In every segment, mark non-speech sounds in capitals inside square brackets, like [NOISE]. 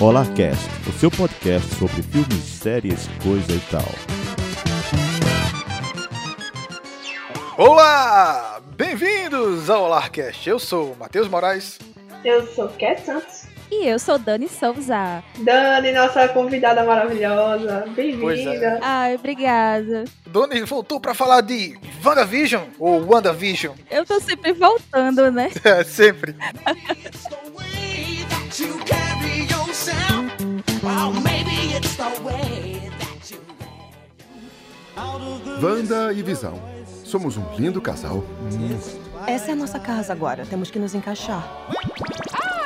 Olá Cast, o seu podcast sobre filmes, séries, coisa e tal. Olá! Bem-vindos ao Olarcast. Eu sou o Matheus Moraes. Eu sou Cat Santos. E eu sou Dani Souza. Dani, nossa convidada maravilhosa. Pois Bem-vinda. é. Ai, obrigada. Doni voltou pra falar de WandaVision ou WandaVision. Eu tô sempre voltando, né? [LAUGHS] É, sempre. Yourself. Or maybe it's the way that you Wanda e Visão. Somos um lindo casal. Hum. Essa é a nossa casa agora. Temos que nos encaixar.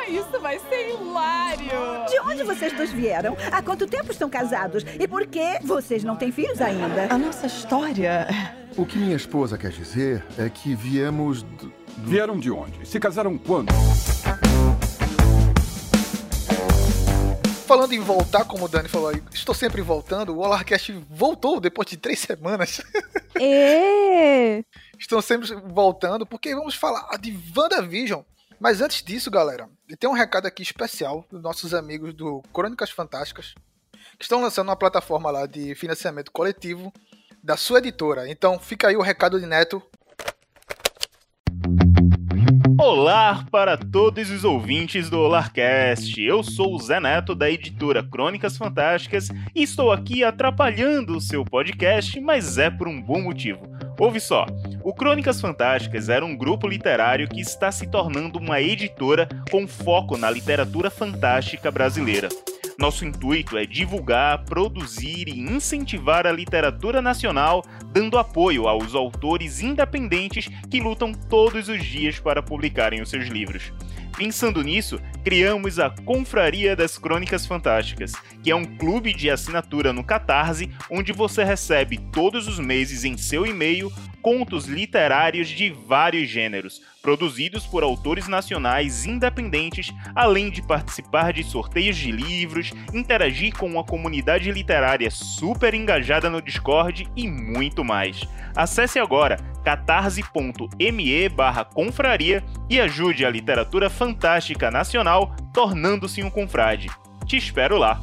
Isso vai ser hilário! De onde vocês dois vieram? Há quanto tempo estão casados? E por que vocês não têm filhos ainda? A nossa história. O que minha esposa quer dizer é que viemos. do- Vieram de onde? Se casaram quando? Falando em voltar, como o Dani falou aí, estou sempre voltando. O Olarcast voltou depois de três semanas. E [LAUGHS] Estão sempre voltando porque vamos falar de WandaVision. Mas antes disso, galera, tem um recado aqui especial dos nossos amigos do Crônicas Fantásticas, que estão lançando uma plataforma lá de financiamento coletivo da sua editora. Então fica aí o recado de Neto. Olá para todos os ouvintes do Olarcast. Eu sou o Zé Neto da editora Crônicas Fantásticas e estou aqui atrapalhando o seu podcast, mas é por um bom motivo. Ouve só, o Crônicas Fantásticas era um grupo literário que está se tornando uma editora com foco na literatura fantástica brasileira. Nosso intuito é divulgar, produzir e incentivar a literatura nacional, dando apoio aos autores independentes que lutam todos os dias para publicarem os seus livros. Pensando nisso, criamos a Confraria das Crônicas Fantásticas, que é um clube de assinatura no Catarse, onde você recebe todos os meses em seu e-mail contos literários de vários gêneros, produzidos por autores nacionais independentes, além de participar de sorteios de livros, interagir com uma comunidade literária super engajada no Discord e muito mais. Acesse agora catarse.me barra confraria e ajude a literatura fantástica nacional tornando-se um confrade. Te espero lá!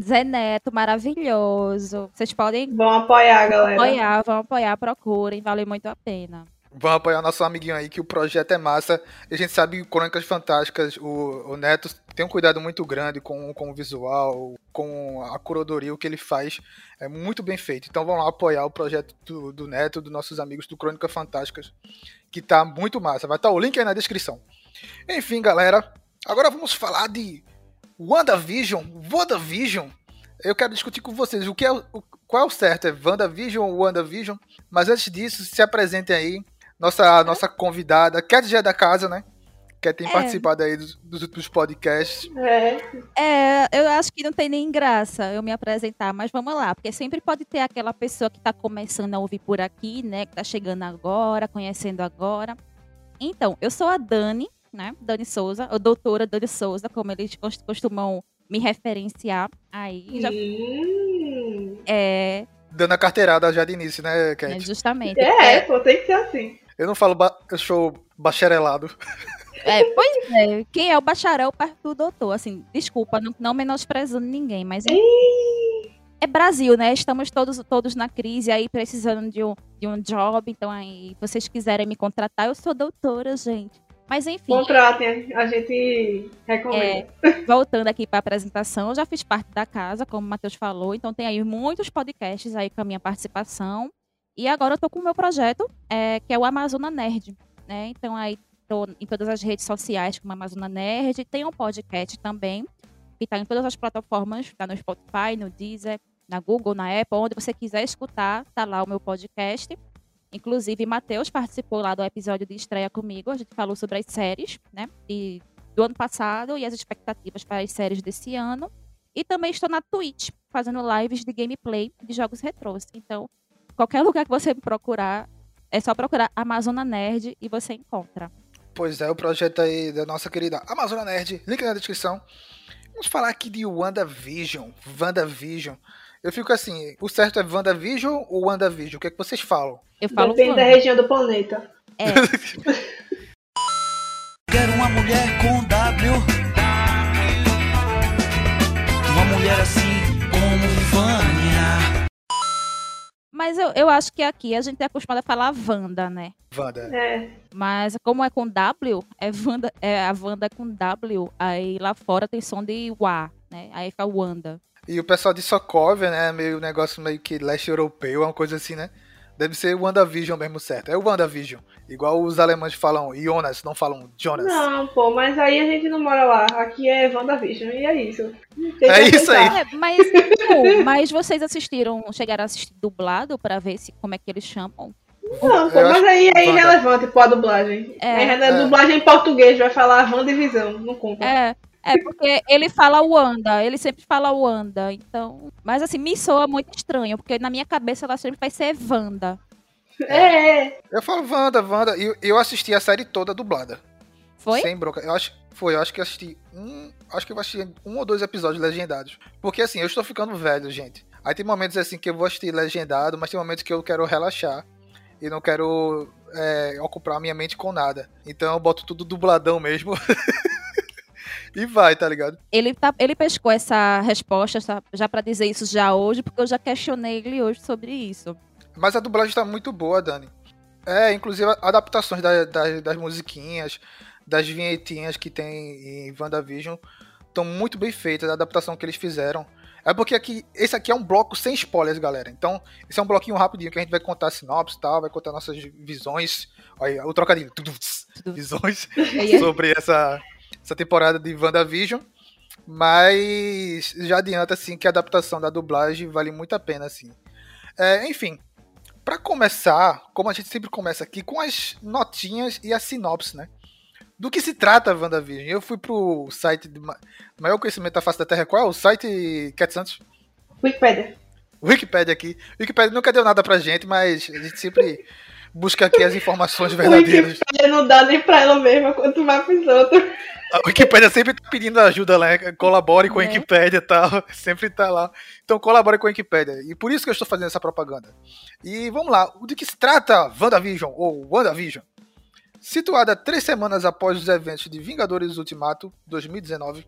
Zé Neto, maravilhoso. Vocês podem Vão apoiar, galera. apoiar, vão apoiar, procurem, vale muito a pena. Vamos apoiar nosso amiguinho aí, que o projeto é massa. E a gente sabe que Crônicas Fantásticas, o, o Neto tem um cuidado muito grande com, com o visual, com a curadoria, o que ele faz é muito bem feito. Então vamos lá apoiar o projeto do, do Neto, dos nossos amigos do Crônicas Fantásticas, que tá muito massa. Vai estar o link aí na descrição. Enfim, galera, agora vamos falar de WandaVision, WandaVision. Eu quero discutir com vocês o que é o, qual é o certo, é WandaVision ou WandaVision? Mas antes disso, se apresentem aí. Nossa, nossa convidada, Cat já é da casa, né? Cat tem É. participado aí dos, dos últimos podcasts. É. É, eu acho que não tem nem graça eu me apresentar, mas vamos lá, porque sempre pode ter aquela pessoa que tá começando a ouvir por aqui, né, que tá chegando agora, conhecendo agora. Então, eu sou a Dani, né, Dani Souza, a doutora Dani Souza, como eles cos- costumam me referenciar aí. Já, Hum. é, Dando a carteirada já de início, né, é, Cat? justamente. É, pô, tem que ser assim. Eu não falo, ba- eu sou bacharelado. É, pois é, quem é o bacharel perto do doutor? Assim, desculpa, não, não menosprezando ninguém, mas é Brasil, né? Estamos todos, todos na crise aí, precisando de um, de um job. Então, aí, vocês quiserem me contratar, eu sou doutora, gente. Mas enfim, Contratem, a gente recomenda. voltando aqui para a apresentação, eu já fiz parte da casa, como o Matheus falou, então tem aí muitos podcasts aí com a minha participação. E agora eu tô com o meu projeto, é, que é o Amazona Nerd, né? Então aí tô em todas as redes sociais como Amazona Nerd, tem um podcast também, que tá em todas as plataformas, tá no Spotify, no Deezer, na Google, na Apple, onde você quiser escutar, tá lá o meu podcast. Inclusive, Matheus participou lá do episódio de estreia comigo. A gente falou sobre as séries, né? E do ano passado e as expectativas para as séries desse ano. E também estou na Twitch, fazendo lives de gameplay de jogos retrôs. Então, qualquer lugar que você procurar, é só procurar Amazona Nerd e você encontra. Pois é, o projeto aí da nossa querida Amazona Nerd, link na descrição. Vamos falar aqui de WandaVision. WandaVision. Eu fico assim, o certo é WandaVision ou WandaVision? O que é que vocês falam? Eu falo Depende Wanda. da região do planeta. É. [LAUGHS] Quero uma mulher com W. Uma mulher assim como Vânia. Mas eu, eu acho que aqui a gente é acostumado a falar Wanda, né? Wanda. É. Mas como é com W, é, Wanda, é a Wanda é com W, aí lá fora tem som de Wa, né? Aí fica Wanda. E o pessoal de Sokovia, né? Meio negócio meio que leste europeu, é uma coisa assim, né? Deve ser o WandaVision mesmo certo. É o WandaVision. Igual os alemães falam Jonas, não falam Jonas. Não, pô, mas aí a gente não mora lá. Aqui é WandaVision e é isso. Tem É isso aí. É, mas, pô, [LAUGHS] mas vocês assistiram, chegaram a assistir dublado pra ver se, como é que eles chamam? Não, pô, mas aí é irrelevante pô, a dublagem. É. É, a É. dublagem em português vai falar WandaVision, não conta. É, é porque ele fala Wanda, ele sempre fala Wanda, então... Mas assim, me soa muito estranho, porque na minha cabeça ela sempre vai ser Wanda. É, [LAUGHS] é. Eu falo Wanda, Wanda. E eu, eu assisti a série toda dublada. Foi? Sem bronca. Eu acho, foi, eu acho que eu assisti um. Acho que eu assisti um ou dois episódios legendados. Porque assim, eu estou ficando velho, gente. Aí tem momentos assim que eu vou assistir legendado, mas tem momentos que eu quero relaxar. E não quero é, ocupar a minha mente com nada. Então eu boto tudo dubladão mesmo. [LAUGHS] e vai, tá ligado? Ele, tá, ele pescou essa resposta já pra dizer isso já hoje, porque eu já questionei ele hoje sobre isso. Mas a dublagem tá muito boa, Dani. É, inclusive adaptações da- da- das musiquinhas, das vinhetinhas que tem em WandaVision estão muito bem feitas, a adaptação que eles fizeram. É porque aqui, esse aqui é um bloco sem spoilers, galera. Então, esse é um bloquinho rapidinho que a gente vai contar a sinopse e tal, vai contar nossas visões. Olha, o trocadilho. Visões [LAUGHS] sobre essa, essa temporada de WandaVision. Mas já adianta, assim, que a adaptação da dublagem vale muito a pena, assim. É, enfim, Pra começar, como a gente sempre começa aqui, com as notinhas e a sinopse, né? Do que se trata WandaVision? Eu fui pro site de ma- maior conhecimento da face da Terra. Qual é o site, Cat Santos? Wikipedia. Wikipedia aqui. Wikipedia nunca deu nada pra gente, mas a gente sempre [LAUGHS] busca aqui as informações [LAUGHS] O verdadeiras. Wikipedia não dá nem pra ela mesma quanto vai pros outros. A Wikipédia sempre tá pedindo ajuda, né? Colabore com a Né? Wikipédia e tal. [LAUGHS] Sempre tá lá. Então colabore com a Wikipédia. E por isso que eu estou fazendo essa propaganda. E vamos lá. O de que se trata WandaVision, ou WandaVision? Situada três semanas após os eventos de Vingadores Ultimato 2019,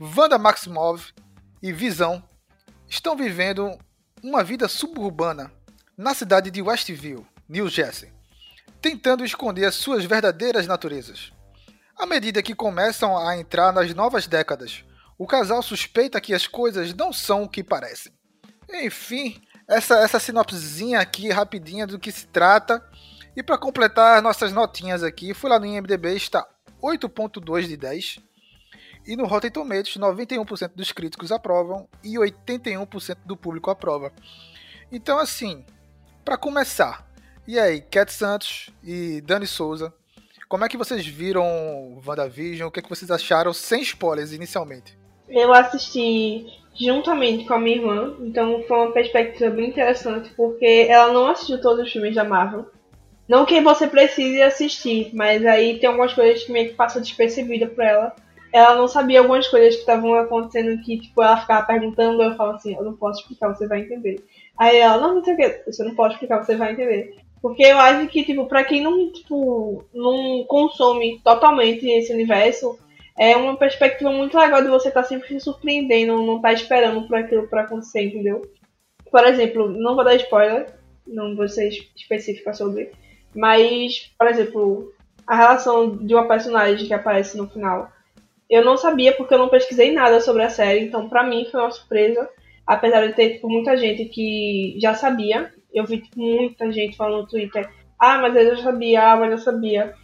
Wanda Maximoff e Visão estão vivendo uma vida suburbana na cidade de Westview, New Jersey, tentando esconder as suas verdadeiras naturezas. À medida que começam a entrar nas novas décadas, o casal suspeita que as coisas não são o que parecem. Enfim, essa, essa sinopsezinha aqui rapidinha do que se trata. E para completar nossas notinhas aqui, fui lá no IMDB, está 8.2 de 10. E no Rotten Tomatoes, 91% dos críticos aprovam e 81% do público aprova. Então assim, para começar, e aí, Cat Santos e Dani Souza, como é que vocês viram WandaVision? O que, é que vocês acharam sem spoilers inicialmente? Eu assisti juntamente com a minha irmã, então foi uma perspectiva bem interessante, porque ela não assistiu todos os filmes da Marvel. Não que você precise assistir, mas aí tem algumas coisas que meio que passam despercebida pra ela. Ela não sabia algumas coisas que estavam acontecendo que, tipo, ela ficava perguntando, eu falo assim, eu não posso explicar, você vai entender. Aí ela, não, não sei o que, você não pode explicar, você vai entender. Porque eu acho que, tipo, pra quem não, tipo, não consome totalmente esse universo, é uma perspectiva muito legal de você estar sempre se surpreendendo, não estar esperando por aquilo pra acontecer, entendeu? Por exemplo, não vou dar spoiler, não vou ser específica sobre, mas, por exemplo, a relação de uma personagem que aparece no final. Eu não sabia porque eu não pesquisei nada sobre a série, então pra mim foi uma surpresa, apesar de ter tipo, muita gente que já sabia. Eu vi muita gente falando no Twitter, ah, mas eu já sabia, ah, mas eu sabia.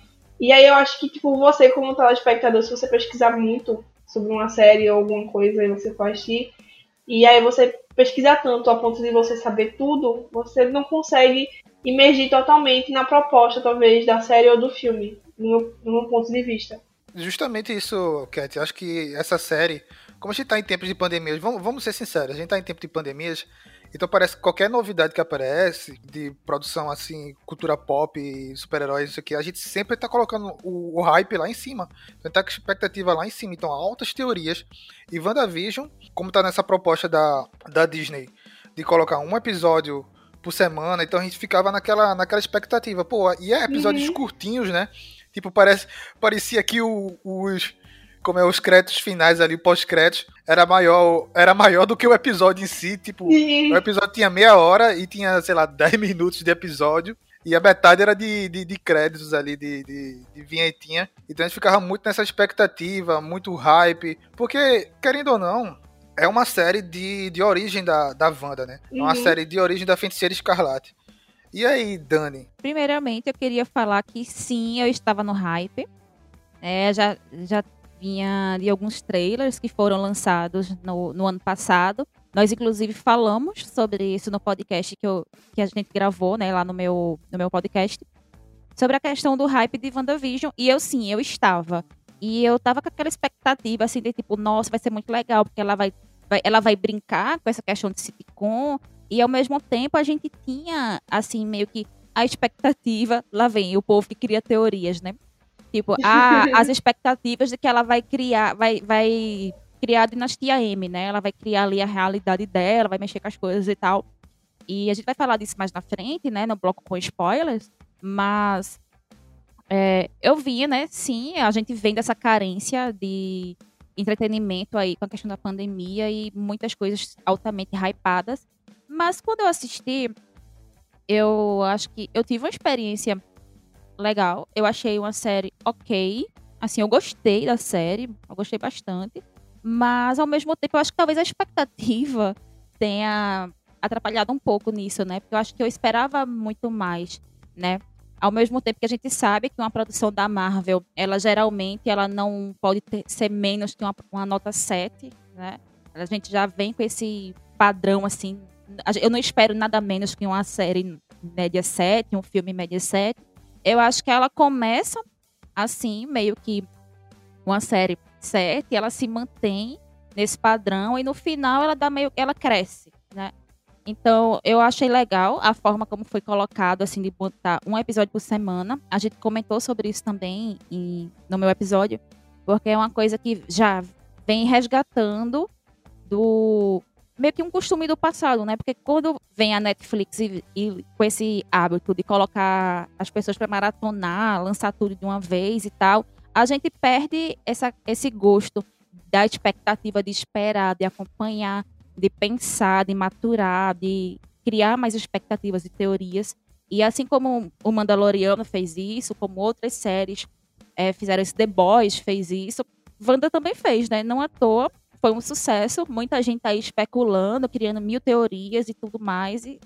E aí eu acho que, tipo, você como telespectador, se você pesquisar muito sobre uma série ou alguma coisa e você for assistir, e aí você pesquisar tanto a ponto de você saber tudo, você não consegue imergir totalmente na proposta, talvez, da série ou do filme, no meu, ponto de vista. Justamente isso, Cat. Acho que essa série, como a gente tá em tempos de pandemias, vamos, vamos ser sinceros, a gente tá em tempo de pandemias, então parece que qualquer novidade que aparece de produção assim, cultura pop, super-heróis, isso aqui, a gente sempre tá colocando o, o hype lá em cima. Então tá com expectativa lá em cima. Então, altas teorias. E WandaVision, como tá nessa proposta da, da Disney de colocar um episódio por semana, então a gente ficava naquela, naquela expectativa. Pô, e é episódios Uhum. curtinhos, né? Tipo, parece, parecia que o- os, como é os créditos finais ali, pós-créditos, era maior, era maior do que o episódio em si. Tipo, o episódio tinha meia hora e tinha, sei lá, [LAUGHS] 10 minutos de episódio. E a metade era de, de, de créditos ali, de, de, de vinhetinha. Então a gente ficava muito nessa expectativa, muito hype. Porque, querendo ou não, é uma série de, de origem da, da Wanda, né? É uma Uhum. série de origem da Feiticeira Escarlate. E aí, Dani? Primeiramente, eu queria falar que sim, eu estava no hype. É, já, já vinha de alguns trailers que foram lançados no, no ano passado. Nós, inclusive, falamos sobre isso no podcast que, eu, que a gente gravou, né, lá no meu, no meu podcast. Sobre a questão do hype de WandaVision. E eu, sim, eu estava. E eu tava com aquela expectativa, assim, de tipo, nossa, vai ser muito legal, porque ela vai, vai- ela vai brincar com essa questão de sitcom. E ao mesmo tempo a gente tinha, assim, meio que a expectativa. Lá vem o povo que cria teorias, né? Tipo, a, as expectativas de que ela vai criar, vai, vai criar a dinastia M, né? Ela vai criar ali a realidade dela, vai mexer com as coisas e tal. E a gente vai falar disso mais na frente, né? No bloco com spoilers. Mas é, eu vi, né? Sim, a gente vem dessa carência de entretenimento aí com a questão da pandemia e muitas coisas altamente hypadas. Mas quando eu assisti, eu acho que eu tive uma experiência legal. Eu achei uma série ok. Assim, eu gostei da série, eu gostei bastante. Mas, ao mesmo tempo, eu acho que talvez a expectativa [LAUGHS] tenha atrapalhado um pouco nisso, né? Porque eu acho que eu esperava muito mais, né? Ao mesmo tempo que a gente sabe que uma produção da Marvel, ela geralmente ela não pode ter- ser menos que uma, uma nota 7, né? A gente já vem com esse padrão, assim. Eu não espero nada menos que uma série média 7, um filme média 7. Eu acho que ela começa assim, meio que uma série 7, ela se mantém nesse padrão e no final ela dá meio ela cresce, né? Então, eu achei legal a forma como foi colocado, assim, de botar um episódio por semana. A gente comentou sobre isso também em- no meu episódio, porque é uma coisa que já vem resgatando do meio que um costume do passado, né? Porque quando vem a Netflix e, e com esse hábito de colocar as pessoas para maratonar, lançar tudo de uma vez e tal, a gente perde essa, esse gosto da expectativa de esperar, de acompanhar, de pensar, de maturar, de criar mais expectativas e teorias. E assim como o Mandaloriano fez isso, como outras séries eh, fizeram isso, The Boys fez isso, Wanda também fez, né? Não à toa, foi um sucesso. Muita gente aí especulando, criando mil teorias e tudo mais. E,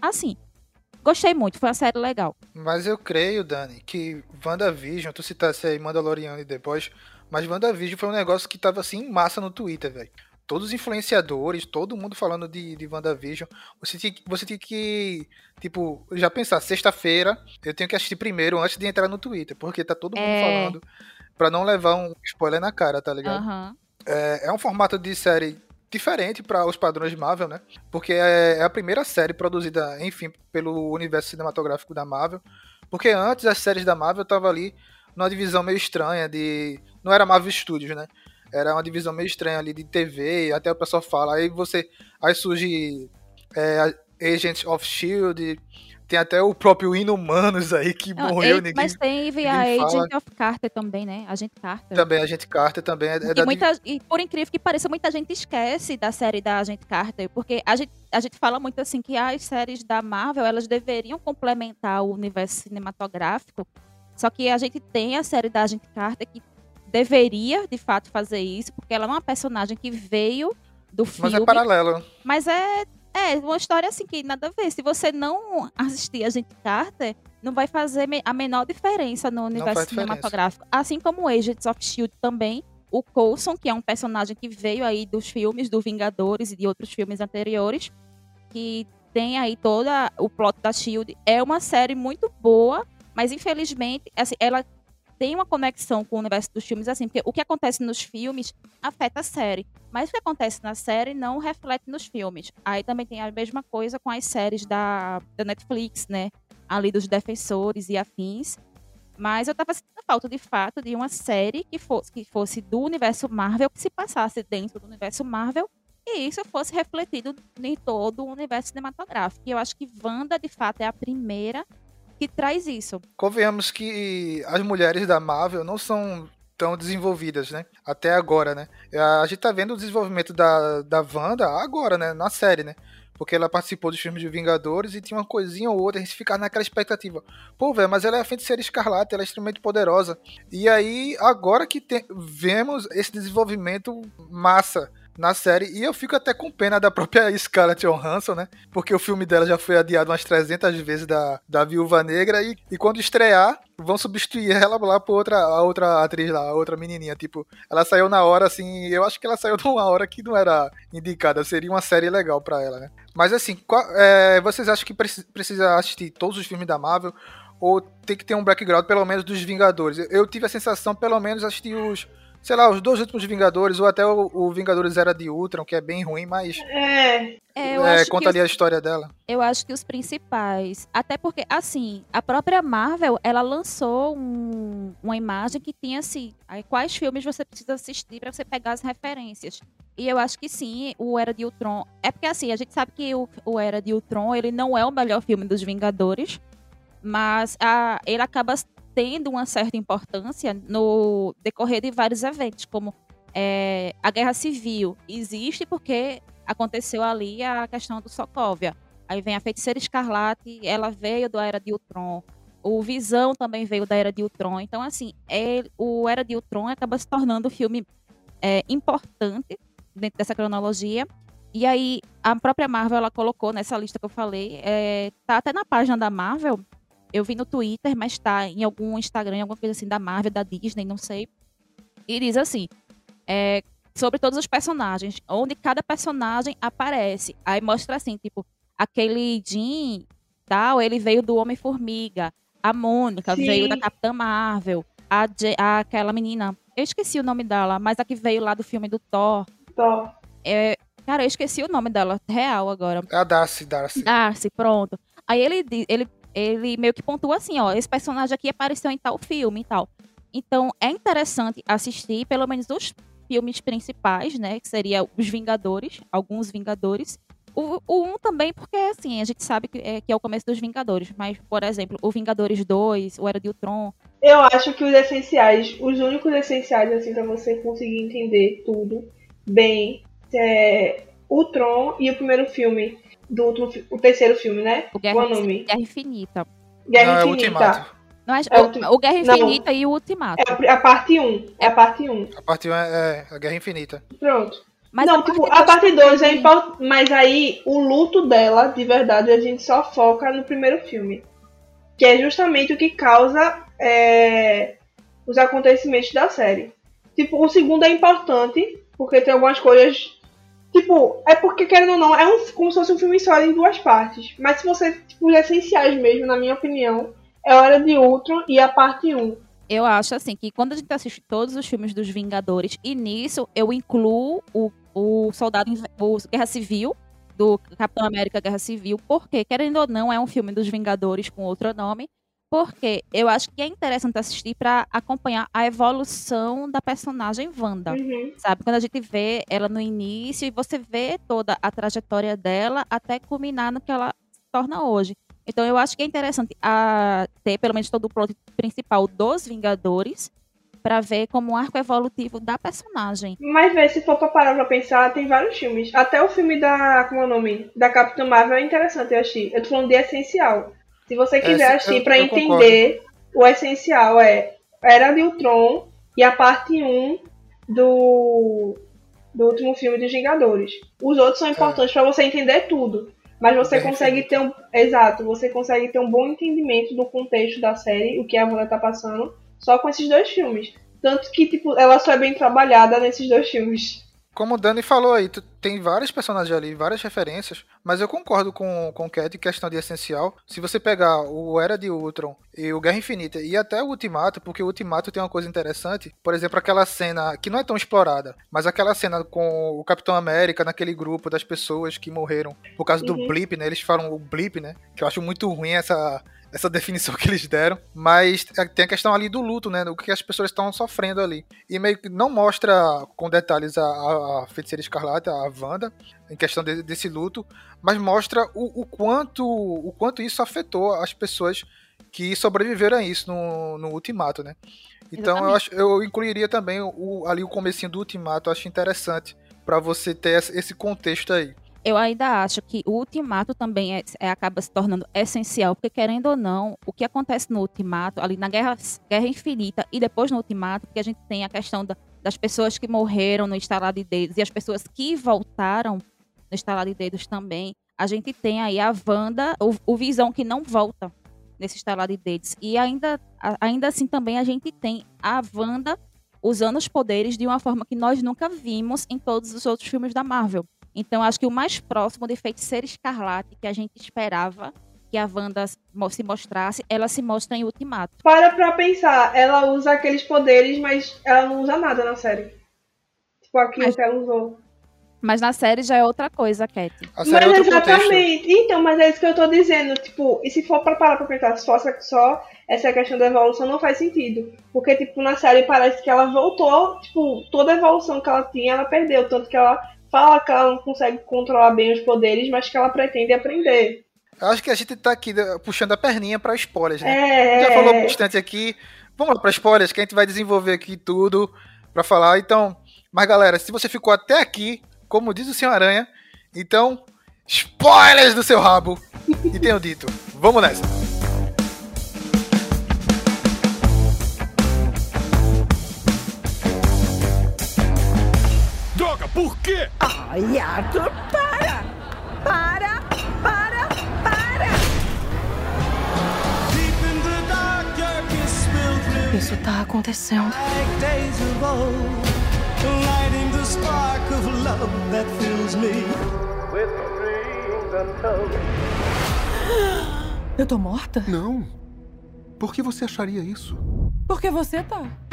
assim, gostei muito, foi uma série legal. Mas eu creio, Dani, que WandaVision, tu citasse aí Mandaloriano e depois, mas WandaVision foi um negócio que tava assim em massa no Twitter, velho. Todos os influenciadores, todo mundo falando de, de WandaVision. Você tinha, que- você tinha que, tipo, já pensar, sexta-feira eu tenho que assistir primeiro antes de entrar no Twitter, porque tá todo mundo É. falando pra não levar um spoiler na cara, tá ligado? Aham. É, é um formato de série diferente para os padrões de Marvel, né? Porque é, é a primeira série produzida, enfim, pelo universo cinematográfico da Marvel. Porque antes as séries da Marvel estavam ali numa divisão meio estranha de. Não era Marvel Studios, né? Era uma divisão meio estranha ali de TV, até o pessoal fala. Aí você. Aí surge é, Agents of Shield. Tem até o próprio Inumanos aí que Não, morreu, ninguém. mas teve a fala. Agent of Carter também, né? Agente Carter. Também a gente Carter também é, é E, da muita, e por incrível que pareça, muita gente esquece da série da Agente Carter, porque a gente, a gente fala muito assim que as séries da Marvel, elas deveriam complementar o universo cinematográfico, só que a gente tem a série da Agente Carter que deveria, de fato, fazer isso, porque ela é uma personagem que veio do filme. Mas é paralelo. Mas é, é uma história assim que nada a ver. Se você não assistir a gente Carter, não vai fazer a menor diferença no universo diferença. cinematográfico. Assim como Agents of Shield também. O Coulson, que é um personagem que veio aí dos filmes do Vingadores e de outros filmes anteriores, que tem aí toda o plot da Shield. É uma série muito boa, mas infelizmente, assim, ela tem uma conexão com o universo dos filmes, assim, porque o que acontece nos filmes afeta a série. Mas o que acontece na série não reflete nos filmes. Aí também tem a mesma coisa com as séries da, da Netflix, né? Ali dos defensores e afins. Mas eu tava sentindo falta, de fato, de uma série que fosse, que fosse do universo Marvel, que se passasse dentro do universo Marvel, e isso fosse refletido em todo o universo cinematográfico. E eu acho que Wanda, de fato, é a primeira que traz isso. Convenhamos que as mulheres da Marvel não são tão desenvolvidas, né? Até agora, né? A gente tá vendo o desenvolvimento da, da Wanda agora, né? Na série, né? Porque ela participou dos filmes de Vingadores e tinha uma coisinha ou outra, a gente ficava naquela expectativa. Pô, velho, mas ela é a feiticeira escarlate, ela é extremamente poderosa. E aí, agora que tem- vemos esse desenvolvimento massa na série, e eu fico até com pena da própria [LAUGHS] Scarlett Johansson, né? Porque o filme dela já foi adiado umas 300 vezes da, da Viúva Negra, e, e quando estrear, vão substituir ela lá por outra, a outra atriz lá, a outra menininha. Tipo, ela saiu na hora, assim, eu acho que ela saiu [LAUGHS] numa hora que não era indicada, seria uma série legal pra ela, né? Mas assim, qual- é, vocês acham que preci- precisa assistir todos os filmes da Marvel? Ou tem que ter um background, pelo menos, dos Vingadores? Eu, eu tive a sensação, pelo menos, assistir os, sei lá, os dois últimos Vingadores, ou até o, o Vingadores Era de Ultron, que é bem ruim, mas É. É, eu é, conta os- ali a história dela. Eu acho que os principais. Até porque, assim, a própria Marvel, ela lançou um- uma imagem que tinha assim, aí quais filmes você precisa assistir para você pegar as referências. E eu acho que sim, o Era de Ultron. É porque assim, a gente sabe que o, o Era de Ultron, ele não é o melhor filme dos Vingadores, mas a, ele acaba tendo uma certa importância no decorrer de vários eventos, como é, a Guerra Civil. Existe porque aconteceu ali a questão do Sokovia. Aí vem a Feiticeira Escarlate, ela veio da Era de Ultron. O Visão também veio da Era de Ultron. Então, assim, é, o Era de Ultron acaba se tornando um filme é, importante dentro dessa cronologia. E aí, a própria Marvel, ela colocou nessa lista que eu falei, é, tá até na página da Marvel, eu vi no Twitter, mas tá em algum Instagram, em alguma coisa assim da Marvel, da Disney, não sei. E diz assim, é, sobre todos os personagens, onde cada personagem aparece. Aí mostra assim, tipo, aquele Jean, tal, ele veio do Homem-Formiga. A Mônica Sim. veio da Capitã Marvel. A, Je- a- aquela menina, eu esqueci o nome dela, mas a que veio lá do filme do Thor. Thor. É, cara, eu esqueci o nome dela, real agora. É a Darcy, Darcy. Darcy, pronto. Aí ele, ele, ele meio que pontua assim, ó, esse personagem aqui apareceu em tal filme e tal. Então, é interessante assistir, pelo menos os filmes principais, né, que seria os Vingadores, alguns Vingadores. O, o 1 também, porque, assim, a gente sabe que é, que é o começo dos Vingadores, mas, por exemplo, o Vingadores 2, o Era de Ultron, Eu acho que os essenciais, os únicos essenciais, assim, pra você conseguir entender tudo bem, é o Tron e o primeiro filme do último, o terceiro filme, né? o Qual é Guerra, o nome? Guerra Infinita. Guerra Não, é o Infinita. Ultimato. Não é, É o, o Guerra não. Infinita e o Ultimato. É a parte 1. É a parte 1. A parte 1 é, é a Guerra Infinita. Pronto. Mas não, a tipo, parte a parte 2 é importante. Mas aí, o luto dela, de verdade, a gente só foca no primeiro filme. Que é justamente o que causa é, os acontecimentos da série. Tipo, o segundo é importante, porque tem algumas coisas. Tipo, é porque, querendo ou não, é um, como se fosse um filme só em duas partes. Mas se você, tipo, os essenciais mesmo, na minha opinião, é Hora de Ultron e a parte 1. Eu acho assim que quando a gente assiste todos os filmes dos Vingadores, e nisso eu incluo o, o Soldado o Guerra Civil, do Capitão América Guerra Civil, porque, querendo ou não, é um filme dos Vingadores com outro nome. Porque eu acho que é interessante assistir para acompanhar a evolução da personagem Wanda. Uhum. Sabe? Quando a gente vê ela no início e você vê toda a trajetória dela até culminar no que ela se torna hoje. Então eu acho que é interessante a, ter pelo menos todo o plot principal dos Vingadores para ver como o arco evolutivo da personagem. Mas, vê, se for pra parar pra pensar, tem vários filmes. Até o filme da. Como é o nome? Da Capitã Marvel é interessante, eu achei. Eu tô falando de essencial. Se você quiser assistir eu- pra eu entender, o essencial é Era de Ultron e a parte 1 do. Do último filme dos Vingadores. Os outros são importantes pra você entender tudo. Mas você consegue ter um. Exato, você consegue ter um bom entendimento do contexto da série, o que a Wanda tá passando, só com esses dois filmes. Tanto que, tipo, ela só é bem trabalhada nesses dois filmes. Como o Dani falou aí, tem vários personagens ali, várias referências, mas eu concordo com, com o Cat em questão de essencial. Se você pegar o Era de Ultron e o Guerra Infinita e até o Ultimato, porque o Ultimato tem uma coisa interessante, por exemplo, aquela cena que não é tão explorada, mas aquela cena com o Capitão América naquele grupo das pessoas que morreram por causa do Uhum. blip, né? Eles falam o blip, né? Que eu acho muito ruim essa essa definição que eles deram, mas tem a questão ali do luto, né? O que as pessoas estão sofrendo ali. E meio que não mostra com detalhes a, a, feiticeira escarlate, a Wanda, em questão de- desse luto, mas mostra o, o quanto o quanto isso afetou as pessoas que sobreviveram a isso no, no Ultimato, né? Então eu, acho, eu incluiria também o, ali o comecinho do Ultimato, acho interessante pra você ter esse contexto aí. Eu ainda acho que o ultimato também é- é- acaba se tornando essencial, porque querendo ou não, o que acontece no ultimato, ali na Guerra, Guerra Infinita e depois no ultimato, porque a gente tem a questão da- das pessoas que morreram no estalar de dedos e as pessoas que voltaram no estalar de dedos também, a gente tem aí a Wanda, o, o Visão que não volta nesse estalar de dedos. E ainda, a- ainda assim também a gente tem a Wanda usando os poderes de uma forma que nós nunca vimos em todos os outros filmes da Marvel. Então, acho que o mais próximo de Feiticeira Escarlate que a gente esperava que a Wanda se mostrasse, ela se mostra em Ultimato. Para pra pensar, ela usa aqueles poderes, mas ela não usa nada na série. Tipo aquilo Mas- que ela usou. Mas na série já é outra coisa, Cat. É Mas contexto. exatamente. Então, mas é isso que eu tô dizendo. Tipo, e se for pra parar pra pensar, se fosse só essa questão da evolução, não faz sentido. Porque, tipo, na série parece que ela voltou, tipo, toda a evolução que ela tinha, ela perdeu. Tanto que ela fala que ela não consegue controlar bem os poderes, mas que ela pretende aprender. Eu acho que a gente tá aqui né, puxando a perninha pra spoilers, né? É. Já falou bastante aqui. Vamos lá para spoilers, que a gente vai desenvolver aqui tudo pra falar. Então, mas galera, se você ficou até aqui, como diz o Senhor Aranha, então, spoilers do seu rabo. E tenho dito. Vamos nessa. Por quê? Ai, Arthur, para! Para! Para! Para! Isso tá acontecendo. Eu tô morta? Não. Por que você acharia isso? Porque você tá.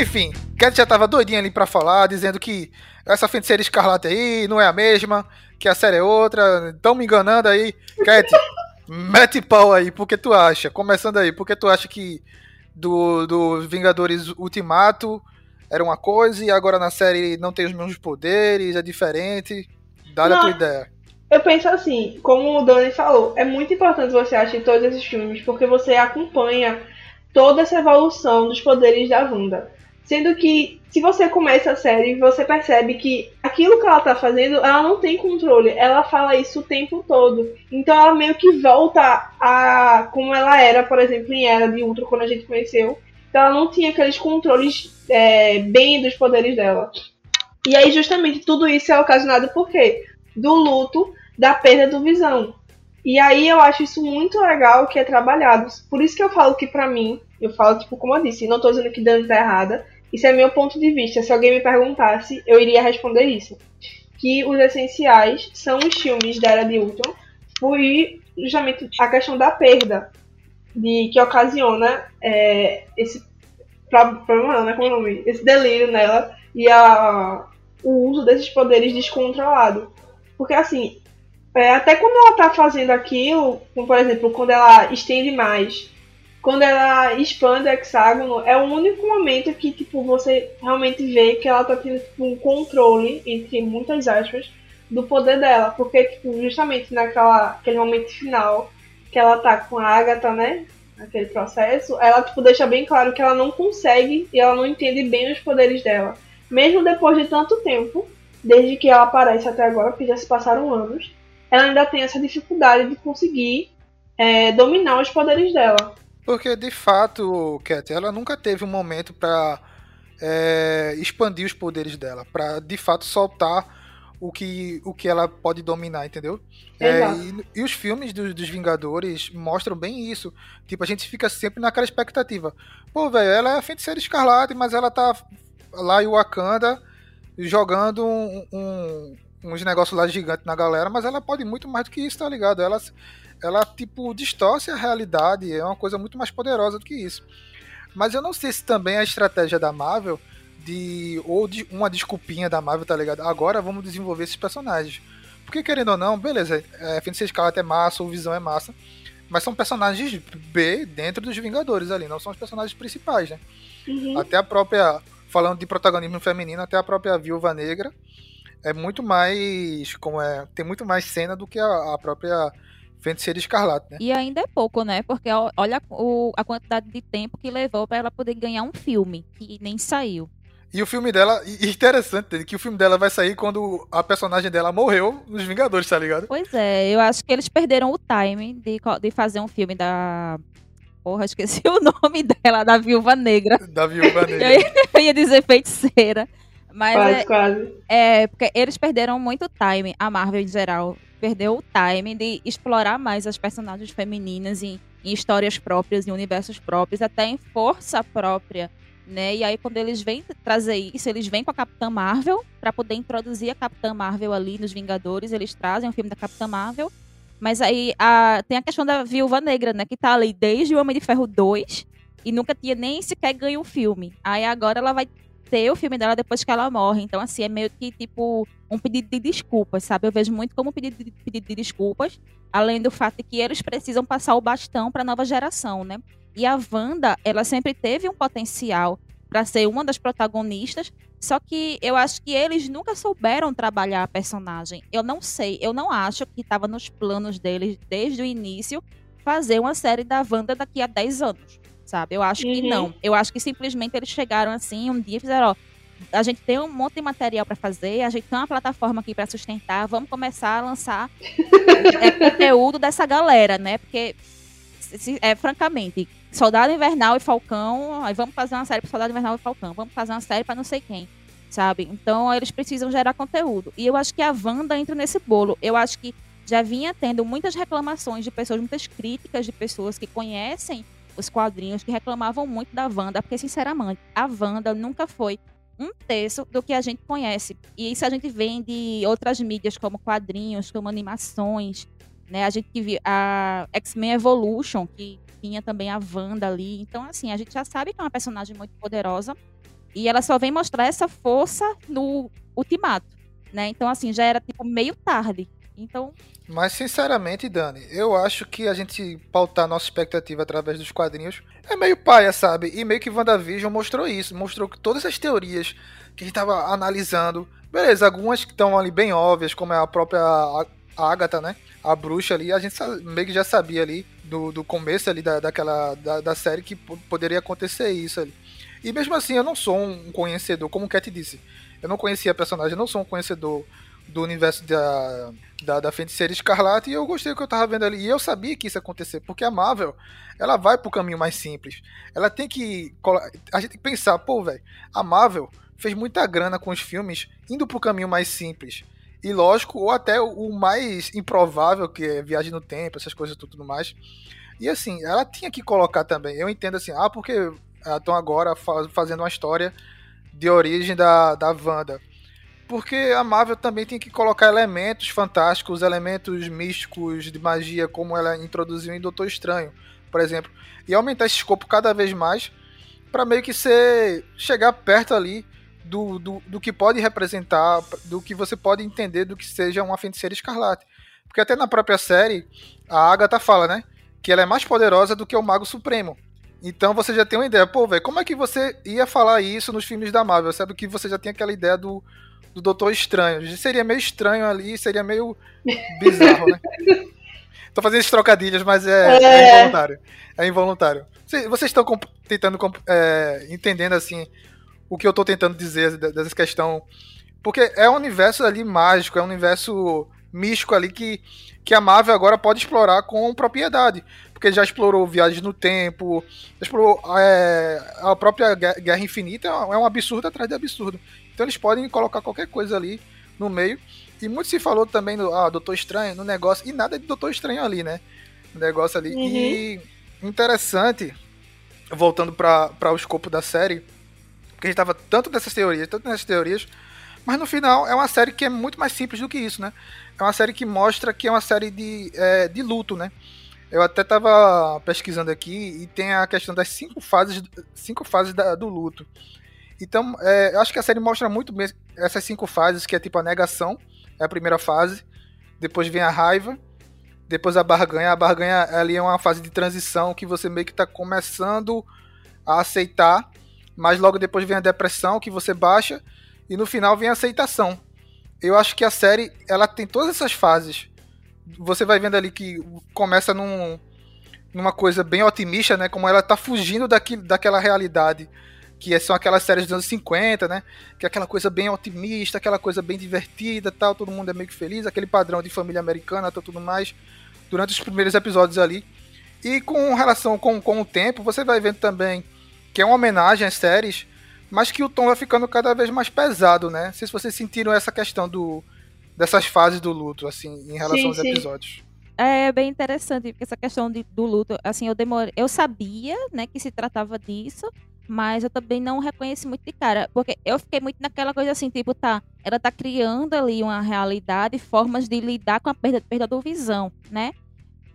Enfim, Cat já tava doidinha ali pra falar, dizendo que essa feiticeira escarlate aí não é a mesma, que a série é outra, tão me enganando aí. Cat, [LAUGHS] mete pau aí, por que tu acha? Começando aí, por que tu acha que do, do Vingadores Ultimato era uma coisa e agora na série não tem os mesmos poderes, é diferente? Dá-lhe a tua ideia. Eu penso assim, como o Dani falou, é muito importante você assistir todos esses filmes, porque você acompanha toda essa evolução dos poderes da Wanda. Sendo que, se você começa a série, você percebe que aquilo que ela tá fazendo, ela não tem controle. Ela fala isso o tempo todo. Então ela meio que volta a como ela era, por exemplo, em Era de Ultron, quando a gente conheceu. Então ela não tinha aqueles controles é, bem dos poderes dela. E aí, justamente, tudo isso é ocasionado por quê? Do luto da perda do visão. E aí eu acho isso muito legal que é trabalhado. Por isso que eu falo que pra mim, eu falo, tipo, como eu disse, não tô dizendo que Dani tá errada. Isso é meu ponto de vista. Se alguém me perguntasse, eu iria responder isso. Que os essenciais são os filmes da Era de Ultron, por justamente a questão da perda de que ocasiona é, esse pro- problema, né? Como é nome? Esse delírio nela e a, o uso desses poderes descontrolado. Porque assim, é, até quando ela tá fazendo aquilo, como por exemplo, quando ela estende mais, quando ela expande o hexágono, é o único momento que tipo, você realmente vê que ela tá tendo tipo, um controle, entre muitas aspas, do poder dela. Porque, tipo, justamente naquela aquele momento final que ela tá com a Agatha, né? Aquele processo, ela tipo, deixa bem claro que ela não consegue e ela não entende bem os poderes dela. Mesmo depois de tanto tempo, desde que ela aparece até agora, porque já se passaram anos, ela ainda tem essa dificuldade de conseguir é, dominar os poderes dela. Porque, de fato, Cat, ela nunca teve um momento pra é, expandir os poderes dela, pra de fato soltar o que, o que ela pode dominar, entendeu? É, e, e os filmes dos, dos Vingadores mostram bem isso. Tipo, a gente fica sempre naquela expectativa. Pô, velho, ela é a feiticeira escarlate, mas ela tá lá em Wakanda jogando um- um- uns negócios lá gigantes na galera, mas ela pode muito mais do que isso, tá ligado? Ela, ela tipo, distorce a realidade, é uma coisa muito mais poderosa do que isso. Mas eu não sei se também a estratégia da Marvel de ou de uma desculpinha da Marvel, tá ligado? Agora vamos desenvolver esses personagens. Porque querendo ou não, beleza, é, Feiticeira Escarlate é massa, o Visão é massa, mas são personagens B dentro dos Vingadores ali, não são os personagens principais, né? Uhum. Até a própria, falando de protagonismo feminino, até a própria Viúva Negra é muito mais. Como é. Tem muito mais cena do que a, a própria Feiticeira Escarlate, né? E ainda é pouco, né? Porque olha o, a quantidade de tempo que levou para ela poder ganhar um filme, que nem saiu. E o filme dela, interessante, que o filme dela vai sair quando a personagem dela morreu nos Vingadores, tá ligado? Pois é, eu acho que eles perderam o time de, de fazer um filme da. Porra, esqueci [LAUGHS] o nome dela, da Viúva Negra. Da Viúva [LAUGHS] Negra. eu ia dizer feiticeira. Mas Quase, é, quase. é, porque eles perderam muito time, a Marvel em geral. Perdeu o time de explorar mais as personagens femininas em, em histórias próprias, em universos próprios, até em força própria né? E aí quando eles vêm trazer isso, eles vêm com a Capitã Marvel para poder introduzir a Capitã Marvel ali nos Vingadores, eles trazem o filme da Capitã Marvel. Mas aí a, tem a questão da Viúva Negra, né, que tá ali desde o Homem de Ferro 2 e nunca tinha nem sequer ganho um filme. Aí agora ela vai ter o filme dela depois que ela morre. Então assim, é meio que tipo um pedido de desculpas, sabe? Eu vejo muito como um pedido de, pedido de desculpas, além do fato de que eles precisam passar o bastão para a nova geração, né? E a Wanda, ela sempre teve um potencial para ser uma das protagonistas, só que eu acho que eles nunca souberam trabalhar a personagem. Eu não sei, eu não acho que estava nos planos deles desde o início fazer uma série da Wanda daqui a 10 anos, sabe? Eu acho uhum. que não. Eu acho que simplesmente eles chegaram assim um dia e fizeram, ó, a gente tem um monte de material para fazer, a gente tem uma plataforma aqui para sustentar, vamos começar a lançar [LAUGHS] é, conteúdo dessa galera, né? Porque, é, francamente, Soldado Invernal e Falcão, aí vamos fazer uma série para Soldado Invernal e Falcão, vamos fazer uma série para não sei quem, sabe? Então eles precisam gerar conteúdo. E eu acho que a Wanda entra nesse bolo. Eu acho que já vinha tendo muitas reclamações de pessoas, muitas críticas de pessoas que conhecem os quadrinhos, que reclamavam muito da Wanda, porque sinceramente, a Wanda nunca foi um terço do que a gente conhece. E isso a gente vem de outras mídias, como quadrinhos, como animações, né? A gente viu a X-Men Evolution, que tinha também a Wanda ali. Então, assim, a gente já sabe que é uma personagem muito poderosa. E ela só vem mostrar essa força no Ultimato, né? Então, assim, já era, tipo, meio tarde. Então... Mas, sinceramente, Dani, eu acho que a gente pautar nossa expectativa através dos quadrinhos é meio paia, sabe? E meio que WandaVision mostrou isso. Mostrou que todas as teorias que a gente tava analisando... Beleza, algumas que estão ali bem óbvias, como é a própria Agatha, né? A bruxa ali, a gente meio que já sabia ali do, do começo ali da, daquela da, da série que poderia acontecer isso ali. E mesmo assim, eu não sou um conhecedor, como o Cat disse. Eu não conhecia a personagem, eu não sou um conhecedor do universo da, da, da Feiticeira Escarlate e eu gostei do que eu tava vendo ali. E eu sabia que isso ia acontecer, porque a Marvel, ela vai pro caminho mais simples. Ela tem que. A gente tem que pensar, pô, velho, a Marvel fez muita grana com os filmes indo pro caminho mais simples. E lógico, ou até o mais improvável, que é viagem no tempo, essas coisas tudo mais. E assim, ela tinha que colocar também. Eu entendo assim, ah, porque estão agora fazendo uma história de origem da, da Wanda. Porque a Marvel também tem que colocar elementos fantásticos, elementos místicos de magia, como ela introduziu em Doutor Estranho, por exemplo. E aumentar esse escopo cada vez mais para meio que ser chegar perto ali do, do, do, que pode representar, do que você pode entender do que seja uma feiticeira escarlate. Porque até na própria série, a Agatha fala, né? Que ela é mais poderosa do que o Mago Supremo. Então você já tem uma ideia, pô, velho, como é que você ia falar isso nos filmes da Marvel? Sabe que você já tem aquela ideia do, do Doutor Estranho. Seria meio estranho ali, seria meio bizarro, né? [LAUGHS] Tô fazendo esses trocadilhos, mas é, é. é involuntário. É involuntário. Vocês estão tentando é, entendendo assim o que eu tô tentando dizer dessa questão. Porque é um universo ali mágico, é um universo místico ali que, que a Marvel agora pode explorar com propriedade. Porque já explorou Viagens no Tempo, explorou é, a própria Guerra Infinita, é um absurdo atrás de absurdo. Então eles podem colocar qualquer coisa ali no meio. E muito se falou também do ah, Doutor Estranho no negócio, e nada de Doutor Estranho ali, né? O negócio ali. Uhum. E interessante, voltando para o escopo da série, porque a gente tava tanto nessas teorias, tanto nessas teorias, mas no final é uma série que é muito mais simples do que isso, né? É uma série que mostra que é uma série de, é, de luto, né? Eu até tava pesquisando aqui e tem a questão das cinco fases, cinco fases da, do luto. Então, é, eu acho que a série mostra muito bem essas cinco fases, que é tipo a negação, é a primeira fase. Depois vem a raiva. Depois a barganha. A barganha ali é uma fase de transição que você meio que está começando a aceitar mas logo depois vem a depressão, que você baixa, e no final vem a aceitação, eu acho que a série ela tem todas essas fases. Você vai vendo ali que começa num, numa coisa bem otimista, né? Como ela tá fugindo daqui, daquela realidade que são aquelas séries dos anos 50, né? Que é aquela coisa bem otimista, aquela coisa bem divertida, tal, todo mundo é meio que feliz, aquele padrão de família americana, tal, tudo mais, durante os primeiros episódios ali. E com relação com, com o tempo, você vai vendo também que é uma homenagem às séries, mas que o tom vai ficando cada vez mais pesado, né? Não sei se vocês sentiram essa questão do dessas fases do luto, assim, em relação Sim, aos sim. episódios. É bem interessante, porque essa questão de- do luto, assim, eu demorei. Eu sabia, né, que se tratava disso, mas eu também não reconheci muito de cara. Porque eu fiquei muito naquela coisa assim, tipo, tá, ela tá criando ali uma realidade, formas de lidar com a perda, perda do visão, né?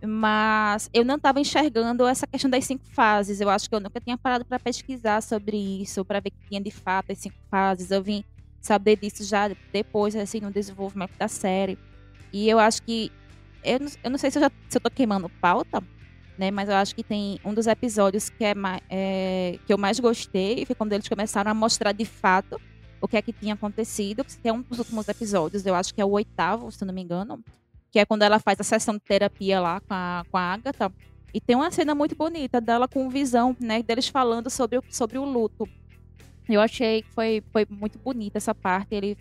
Mas eu não estava enxergando essa questão das cinco fases. Eu acho que eu nunca tinha parado para pesquisar sobre isso, para ver que tinha de fato as cinco fases. Eu vim saber disso já depois, assim, no desenvolvimento da série. E eu acho que. Eu não, eu não sei se eu, já, se eu tô queimando pauta, né? Mas eu acho que tem um dos episódios que, é, é, que eu mais gostei, foi quando eles começaram a mostrar de fato o que é que tinha acontecido, que é um dos últimos episódios, eu acho que é o oitavo, se não me engano, que é quando ela faz a sessão de terapia lá com a, com a Agatha. E tem uma cena muito bonita dela com visão, né? Deles falando sobre o, sobre o luto. Eu achei que foi, foi muito bonita essa parte. Ele,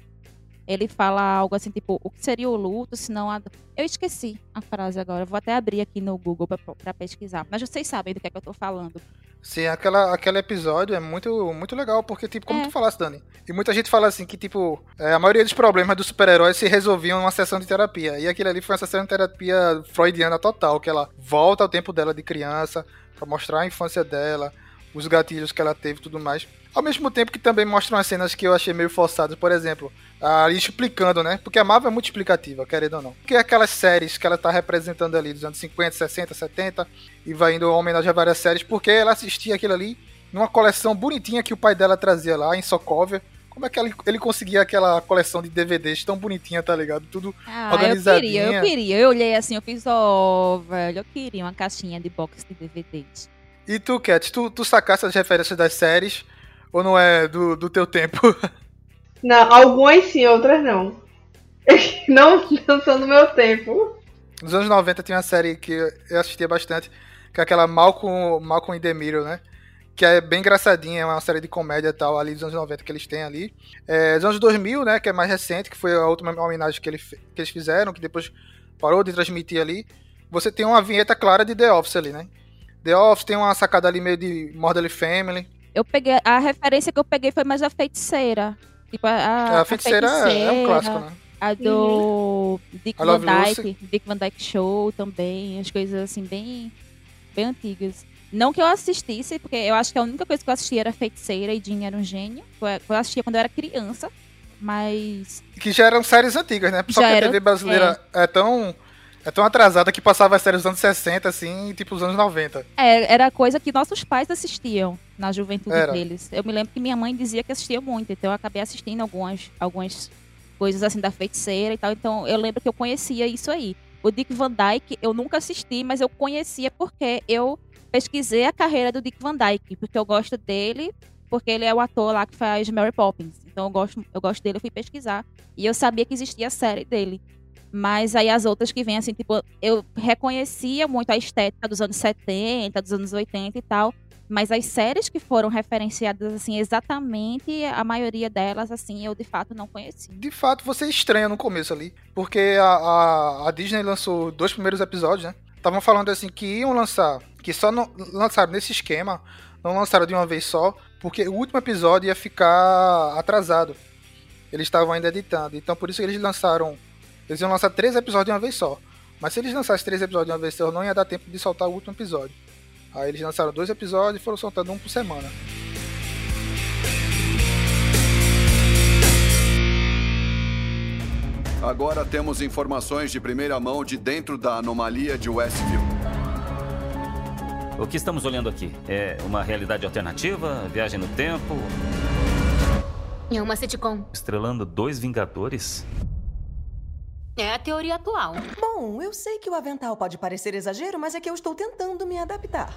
ele fala algo assim, tipo, o que seria o luto, se não a... Eu esqueci a frase agora. Vou até abrir aqui no Google pra, pra pesquisar. Mas vocês sabem do que é que eu tô falando. Sim, aquela, aquele episódio é muito, muito legal, porque, tipo, como É. tu falaste, Dani, e muita gente fala assim que, tipo, é, a maioria dos problemas dos super-heróis se resolviam numa sessão de terapia. E aquilo ali foi uma sessão de terapia freudiana total, que ela volta ao tempo dela de criança, pra mostrar a infância dela, os gatilhos que ela teve e tudo mais. Ao mesmo tempo que também mostra umas cenas que eu achei meio forçadas, por exemplo, ali explicando, né? Porque a Marvel é muito explicativa, querendo ou não. Porque aquelas séries que ela tá representando ali dos anos 50, 60, 70, e vai indo em homenagem a várias séries, porque ela assistia aquilo ali numa coleção bonitinha que o pai dela trazia lá em Sokovia. Como é que ele, ele conseguia aquela coleção de DVDs tão bonitinha, tá ligado? Tudo Ah, eu queria, eu queria. Eu olhei assim, eu fiz, ó, velho, eu queria uma caixinha de box de DVDs. E tu, Cat, tu, tu sacasse as referências das séries ou não é do, do teu tempo? [LAUGHS] Não, algumas sim, outras não. [LAUGHS] não, não são do meu tempo. Nos anos 90 tinha uma série que eu assistia bastante, que é aquela Malcolm, Malcolm in the Middle, né? Que é bem engraçadinha, é uma série de comédia e tal, ali dos anos 90 que eles têm ali. É, dos anos 2000, né, que é mais recente, que foi a última homenagem que, ele, que eles fizeram, que depois parou de transmitir ali. Você tem uma vinheta clara de The Office ali, né? The Office tem uma sacada ali meio de Modern Family. Eu peguei, a referência que eu peguei foi mais a feiticeira. Tipo, a, A Feiticeira é- é um clássico, né? A do Dick Van Dyke. Dick Van Dyke Show também, as coisas assim bem, bem antigas. Não que eu assistisse, porque eu acho que a única coisa que eu assistia era Feiticeira e Jean era um gênio. Eu assistia quando eu era criança, mas Que já eram séries antigas, né? Só Já que a TV brasileira é. tão. É tão atrasada que passava as séries dos anos 60, assim, tipo os anos 90. é, era coisa que nossos pais assistiam na juventude Era. deles. Eu me lembro que minha mãe dizia que assistia muito, então eu acabei assistindo algumas, algumas coisas assim da feiticeira e tal. Então eu lembro que eu conhecia isso aí. O Dick Van Dyke eu nunca assisti, mas eu conhecia porque eu pesquisei a carreira do Dick Van Dyke, porque eu gosto dele, porque ele é o ator lá que faz Mary Poppins. Então eu gosto, eu gosto dele, eu fui pesquisar. E eu sabia que existia a série dele. Mas aí as outras que vêm, assim, tipo, eu reconhecia muito a estética dos anos 70, dos anos 80 e tal. Mas as séries que foram referenciadas, assim, exatamente, a maioria delas, assim, eu de fato não conheci. De fato, você estranha no começo ali. Porque a, a, a Disney lançou dois primeiros episódios, né? Estavam falando assim que iam lançar, que só não lançaram nesse esquema, não lançaram de uma vez só, porque o último episódio ia ficar atrasado. Eles estavam ainda editando. Então por isso que eles lançaram. Eles iam lançar três episódios de uma vez só. Mas se eles lançassem três episódios de uma vez só, não ia dar tempo de soltar o último episódio. Aí eles lançaram dois episódios e foram soltando um por semana. Agora temos informações de primeira mão de dentro da anomalia de Westview. O que estamos olhando aqui? É uma realidade alternativa? Viagem no tempo? É uma sitcom. Estrelando dois Vingadores? É a teoria atual. Bom, eu sei que o avental pode parecer exagero, mas é que eu estou tentando me adaptar.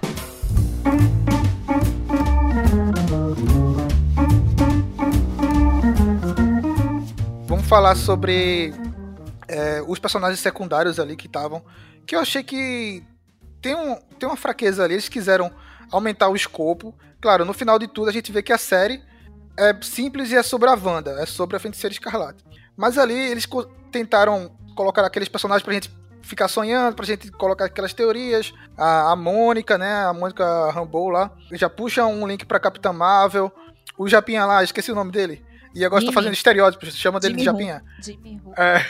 Vamos falar sobre é, os personagens secundários ali que estavam. Que eu achei que tem, um, tem uma fraqueza ali. Eles quiseram aumentar o escopo. Claro, no final de tudo a gente vê que a série é simples e é sobre a Wanda, é sobre a Feiticeira Escarlate. Mas ali eles tentaram colocar aqueles personagens pra gente ficar sonhando, pra gente colocar aquelas teorias. A, a Mônica, né? A Mônica Rambeau lá. Já puxa um link pra Capitã Marvel. O Japinha lá, esqueci o nome dele. E agora estou fazendo estereótipos, chama dele de Japinha. Jimmy. É,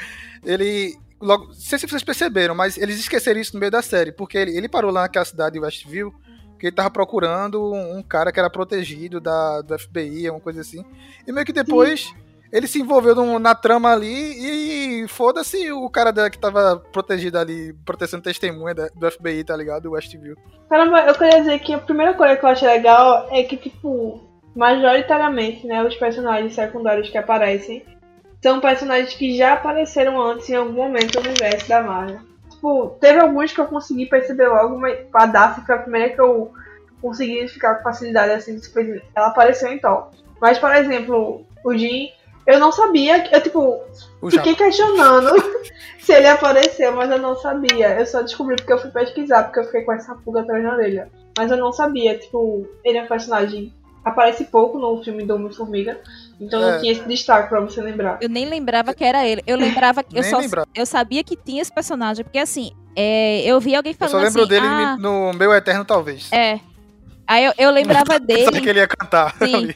[LAUGHS] ele. Logo, não sei se vocês perceberam, mas eles esqueceram isso no meio da série, porque ele, ele parou lá naquela cidade de Westview, que ele tava procurando um, um cara que era protegido da, do FBI, uma coisa assim. E meio que depois Sim. Ele se envolveu num, na trama ali e foda-se o cara da, que tava protegido ali, protegendo testemunha da, do FBI, tá ligado? Do Westview. Caramba, eu queria dizer que a primeira coisa que eu acho legal é que, tipo, majoritariamente, né, os personagens secundários que aparecem são personagens que já apareceram antes em algum momento no universo da Marvel. Tipo, teve alguns que eu consegui perceber logo, mas a Daphne foi a primeira que eu consegui ficar com facilidade assim, tipo, ela apareceu em Thor. Mas, por exemplo, o Jim, eu não sabia, eu tipo, o fiquei Japa. questionando [LAUGHS] se ele apareceu, mas eu não sabia. Eu só descobri porque eu fui pesquisar, porque eu fiquei com essa pulga atrás da orelha. Mas eu não sabia, tipo, ele é um personagem aparece pouco no filme do Homem-Formiga. Então é. não tinha esse destaque pra você lembrar. Eu nem lembrava que era ele. Eu lembrava que. eu, só, lembrava. eu sabia que tinha esse personagem. Porque assim, é, eu vi alguém falando. Eu só lembro assim, dele ah, no meu Eterno, talvez. É. Aí eu, eu lembrava [LAUGHS] dele. Sabe que ele ia cantar. Sim.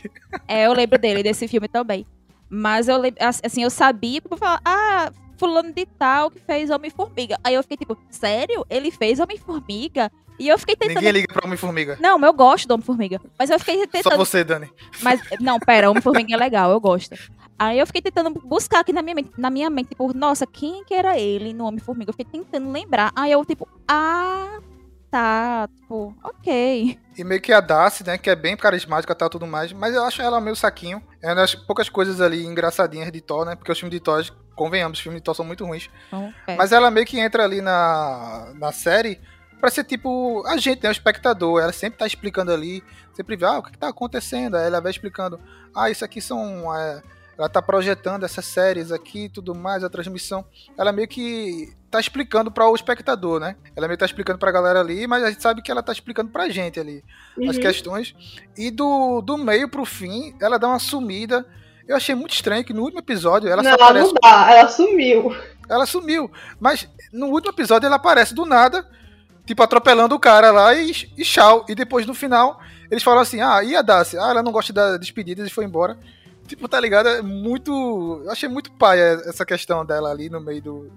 é, eu lembro dele, desse filme também. Mas eu assim, eu sabia, eu falava, ah, fulano de tal que fez Homem-Formiga. Aí eu fiquei tipo, sério? Ele fez Homem-Formiga? E eu fiquei tentando. Ninguém liga pra Homem-Formiga. Não, eu gosto do Homem-Formiga. Mas eu fiquei tentando. Só você, Dani. Mas, não, pera, Homem-Formiga é legal, eu gosto. Aí eu fiquei tentando buscar aqui na minha mente, na minha mente, tipo, nossa, quem que era ele no Homem-Formiga? Eu fiquei tentando lembrar. Aí eu, tipo, ah, tá, tipo, ok. E meio que a Darcy, né, que é bem carismática e tal, tudo mais, mas eu acho ela meio saquinho. É uma das poucas coisas ali engraçadinhas de Thor, né, porque os filmes de Thor, convenhamos, os filmes de Thor são muito ruins. Mas ela meio que entra ali na, na série para ser tipo a gente, né, o espectador. Ela sempre tá explicando ali, sempre vê, ah, o que, que tá acontecendo? Aí ela vai explicando, ah, isso aqui são. É, ela tá projetando essas séries aqui e tudo mais, a transmissão. Ela meio que tá explicando para o espectador, né? Ela meio que tá explicando pra galera ali, mas a gente sabe que ela tá explicando pra gente ali uhum. as questões. E do, do meio pro fim, ela dá uma sumida. Eu achei muito estranho que no último episódio ela não, só aparece. Não dá, ela sumiu. Ela sumiu. Mas no último episódio ela aparece do nada tipo, atropelando o cara lá e, e tchau. E depois, no final, eles falam assim, ah, e a Darcy? Ah, ela não gosta das despedidas e foi embora. Tipo, tá ligado? É muito... Eu achei muito paia essa questão dela ali no meio do...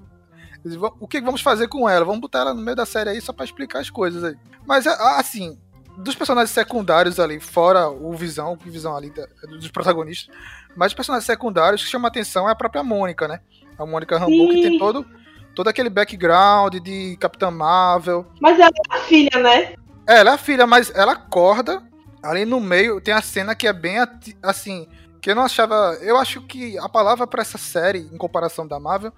O que vamos fazer com ela? Vamos botar ela no meio da série aí só pra explicar as coisas aí. Mas, assim, dos personagens secundários ali, fora o Visão, o Visão ali dos protagonistas, mas os personagens secundários que chamam a atenção é a própria Mônica, né? A Mônica Rambeau, que tem todo todo aquele background de Capitã Marvel. Mas ela é a filha, né? É, ela é a filha, mas ela acorda ali no meio. Tem a cena que é bem assim. Que eu não achava. Eu acho que a palavra para essa série, em comparação da Marvel,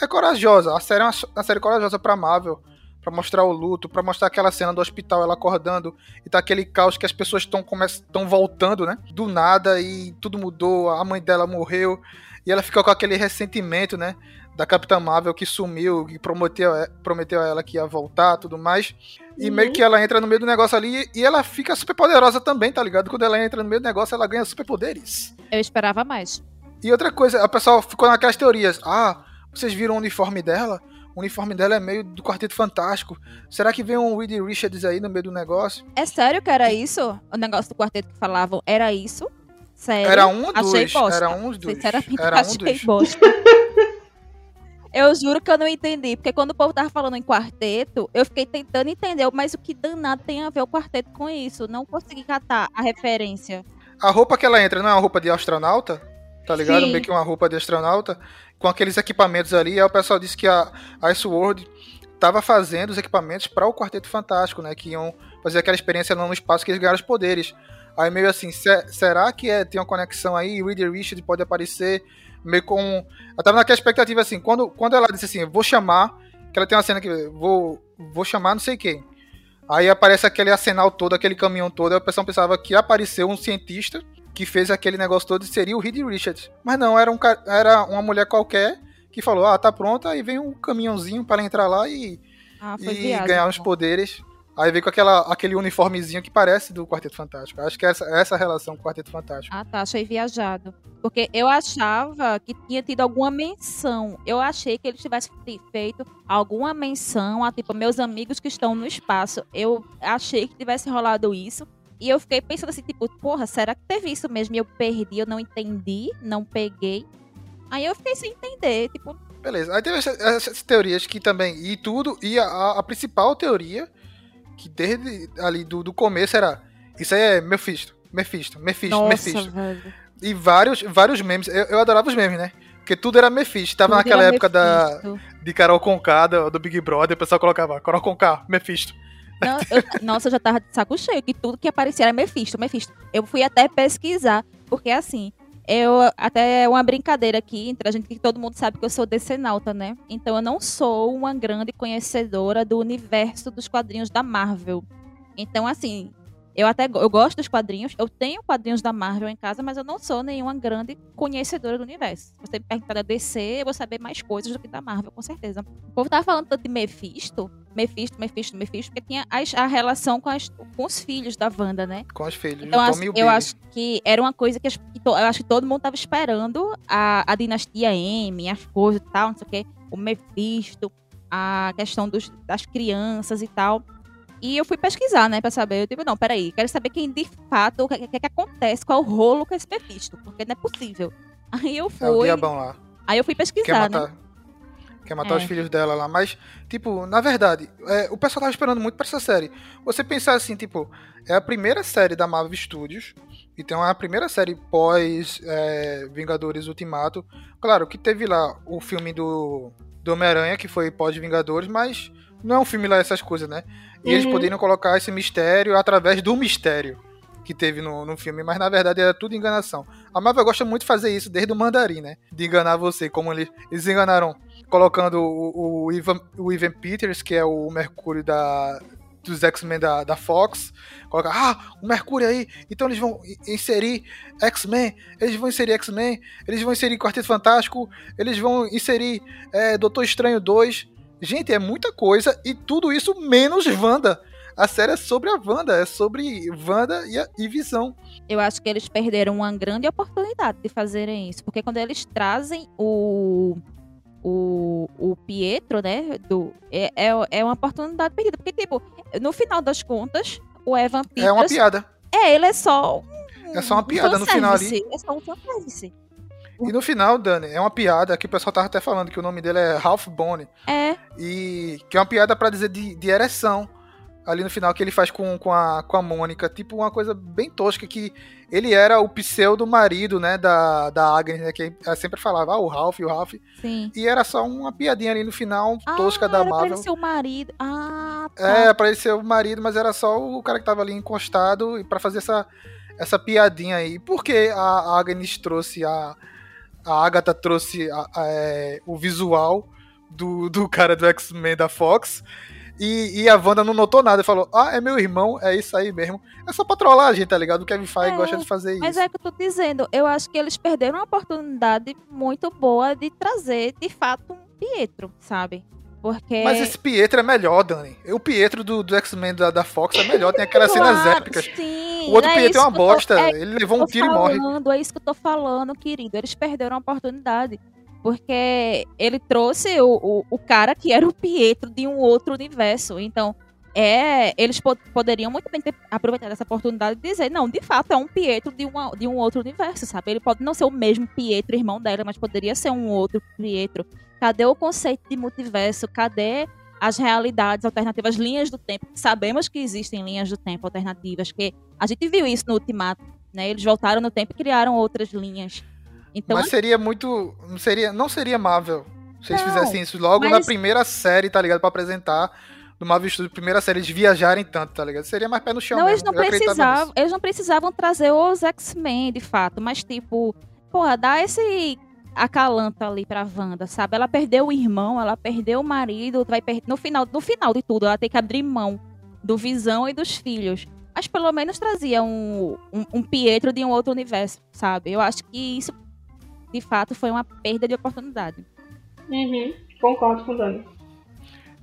é corajosa. A série é uma, uma série corajosa pra Marvel. Pra mostrar o luto, pra mostrar aquela cena do hospital, ela acordando, e tá aquele caos que as pessoas estão voltando, né? Do nada, e tudo mudou, a mãe dela morreu, e ela fica com aquele ressentimento, né? da Capitã Marvel que sumiu, que prometeu, prometeu a ela que ia voltar tudo mais. E uhum. meio que ela entra no meio do negócio ali e ela fica super poderosa também, tá ligado? Quando ela entra no meio do negócio, ela ganha superpoderes. Eu esperava mais. E outra coisa, a pessoa ficou naquelas teorias. Ah, vocês viram o uniforme dela? O uniforme dela é meio do Quarteto Fantástico. Será que vem um Reed Richards aí no meio do negócio? É sério que era isso? O negócio do quarteto que falavam era isso? Sério? Era um dos. Achei bosta. Era um dos. Sinceramente, era um achei dos. bosta. [LAUGHS] Eu juro que eu não entendi, porque quando o povo tava falando em quarteto, eu fiquei tentando entender, mas o que danado tem a ver o quarteto com isso? Não consegui catar a referência. A roupa que ela entra não é uma roupa de astronauta? Tá ligado? Sim. Meio que uma roupa de astronauta, com aqueles equipamentos ali. Aí o pessoal disse que a Ice World tava fazendo os equipamentos para o Quarteto Fantástico, né? Que iam fazer aquela experiência lá no espaço que eles ganharam os poderes. Aí meio assim, será que é, tem uma conexão aí? Reader Richard pode aparecer meio com. Eu tava naquela expectativa assim, quando, quando ela disse assim, vou chamar, que ela tem uma cena que vou, vou chamar não sei quem. Aí aparece aquele arsenal todo, aquele caminhão todo, aí o pessoal pensava que apareceu um cientista que fez aquele negócio todo seria o Reed Richards. Mas não, era, um, era uma mulher qualquer que falou: ah, tá pronta, aí vem um caminhãozinho para entrar lá e, Ah, e viagem, ganhar os então. poderes. Aí veio com aquela, aquele uniformezinho que parece do Quarteto Fantástico. Acho que é essa, essa relação com o Quarteto Fantástico. Ah, tá. Achei viajado. Porque eu achava que tinha tido alguma menção. Eu achei que eles tivessem fe- feito alguma menção a, tipo, meus amigos que estão no espaço. Eu achei que tivesse rolado isso. E eu fiquei pensando assim, tipo, porra, será que teve isso mesmo? E eu perdi, eu não entendi, não peguei. Aí eu fiquei sem entender, tipo, Beleza. Aí teve essa- essas, teorias que também. E tudo. E a, a principal teoria, que desde ali do, do começo era. Isso aí é Mephisto. Mephisto, Mephisto, nossa, Mephisto. velho. E vários, vários memes. Eu, eu adorava os memes, né? Porque tudo era Mephisto. Tava Tudo naquela época da, de Carol Conká, do, do Big Brother, o pessoal colocava Carol Conká, Mephisto. Não, eu- nossa, eu já tava de saco cheio, que tudo que aparecia era Mephisto, Mephisto. Eu fui até pesquisar, porque assim, eu até é uma brincadeira aqui entre a gente, que todo mundo sabe que eu sou decenalta, né? Então eu não sou uma grande conhecedora do universo dos quadrinhos da Marvel. Então, assim, eu até eu gosto dos quadrinhos, eu tenho quadrinhos da Marvel em casa, mas eu não sou nenhuma grande conhecedora do universo. Você me perguntar da DC, eu vou saber mais coisas do que da Marvel, com certeza. O povo tava falando tanto de Mephisto, Mephisto, Mephisto, Mephisto, porque tinha as- a relação com, as- com os filhos da Wanda, né? Com os filhos. Então, eu acho que era uma coisa que, as- que to- eu acho que todo mundo tava esperando a, a dinastia M, as coisas e tal, não sei o quê, o Mephisto, a questão dos, das crianças e tal. E eu fui pesquisar, né, pra saber. Eu digo, não, peraí, quero saber quem de fato, o que, que, que acontece, qual é o rolo com esse Mephisto, porque não é possível. [LAUGHS] Aí eu É o fui. diabão lá. Aí eu fui pesquisar, né? Quer matar É. os filhos dela lá. Mas, tipo, na verdade, é, o pessoal tava esperando muito pra essa série. Você pensar assim, tipo, é a primeira série da Marvel Studios. Então é a primeira série pós é, Vingadores Ultimato. Claro que teve lá o filme do, do Homem-Aranha, que foi pós-Vingadores, mas não é um filme lá essas coisas, né? E eles Uhum. poderiam colocar esse mistério através do mistério que teve no, no filme, mas na verdade era tudo enganação. A Marvel gosta muito de fazer isso desde o Mandarim, né? De enganar você, como eles, eles enganaram colocando o, o, Ivan, o Ivan Peters, que é o Mercúrio da, dos X-Men da, da Fox. Coloca, ah, o Mercúrio aí, então eles vão inserir X-Men, eles vão inserir X-Men, eles vão inserir Quarteto Fantástico, eles vão inserir é, Doutor Estranho 2. Gente, é muita coisa e tudo isso menos Wanda. A série é sobre a Wanda, é sobre Wanda e, a, e Visão. Eu acho que eles perderam uma grande oportunidade de fazerem isso. Porque quando eles trazem o. O, o Pietro, né? Do, é, é, é uma oportunidade perdida. Porque, tipo, no final das contas, o Evan Peters. É uma piada. É, ele é só. Um, É só uma piada no final ali. É só um fanservice. E no final, Dani, é uma piada que o pessoal tava até falando que o nome dele é Ralph Bone. É. E que é uma piada pra dizer de, de ereção. Ali no final que ele faz com, com, a, com a Mônica. Tipo, uma coisa bem tosca que ele era o pseudo marido, né, da, da Agnes, né? Que ela sempre falava, ah, o Ralph, o Ralph. Sim. E era só uma piadinha ali no final, tosca ah, da era pra Marvel. ele ser o marido. Ah, tá. É, pra ele ser o marido, mas era só o cara que tava ali encostado e pra fazer essa, essa piadinha aí. Por que a Agnes trouxe a. A Agatha trouxe a- a- é, o visual do, do cara do X-Men da Fox. E, e a Wanda não notou nada e falou: Ah, é meu irmão, é isso aí mesmo. É só pra trollar a gente, tá ligado? O Kevin Feige É, gosta de fazer isso. Mas é que eu tô dizendo, eu acho que eles perderam uma oportunidade muito boa de trazer, de fato, um Pietro, sabe? Porque. Mas esse Pietro é melhor, Dani. O Pietro do, do X-Men da, da Fox é melhor, tem aquelas [LAUGHS] cenas Claro, épicas. Sim, O outro é Pietro é uma eu tô- bosta. é ele levou um tiro e morre. falando, É isso que eu tô falando, querido. Eles perderam a oportunidade. Porque ele trouxe o, o, o cara que era o Pietro de um outro universo. Então, é, eles po- poderiam muito bem ter aproveitado essa oportunidade e dizer, não, de fato, é um Pietro de, uma, de um outro universo, sabe? Ele pode não ser o mesmo Pietro, irmão dela, mas poderia ser um outro Pietro. Cadê o conceito de multiverso? Cadê as realidades alternativas, linhas do tempo? Sabemos que existem linhas do tempo alternativas, que a gente viu isso no Ultimato, né? Eles voltaram no tempo e criaram outras linhas. Então, mas seria muito. Não seria, não seria Marvel se eles Não, fizessem isso logo na mas- primeira série, tá ligado? Pra apresentar do Marvel Studios, primeira série, eles viajarem tanto, tá ligado? Seria mais pé no chão Não, eles mesmo. não eu acreditava precisavam, eles não precisavam trazer os X-Men, de fato, mas tipo, porra, dá esse acalanta ali pra Wanda, sabe? Ela perdeu o irmão, ela perdeu o marido, vai per... no final, no final de tudo, ela tem que abrir mão do Visão e dos filhos. Mas pelo menos trazia um, um, um Pietro de um outro universo, sabe? Eu acho que isso, de fato, foi uma perda de oportunidade. Uhum, concordo com o Dani.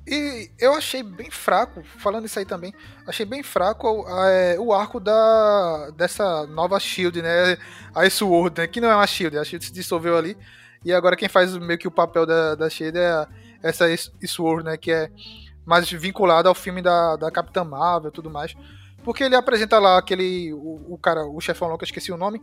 E eu achei bem fraco, falando isso aí também, achei bem fraco é, o arco da dessa nova Shield, né? A Sword, né? Que não é uma Shield, a Shield se dissolveu ali. E agora quem faz meio que o papel da, da Shield é essa Sword, né? Que é mais vinculada ao filme da, da Capitã Marvel e tudo mais. Porque ele apresenta lá aquele. O, o cara, o chefão lá, que eu esqueci o nome.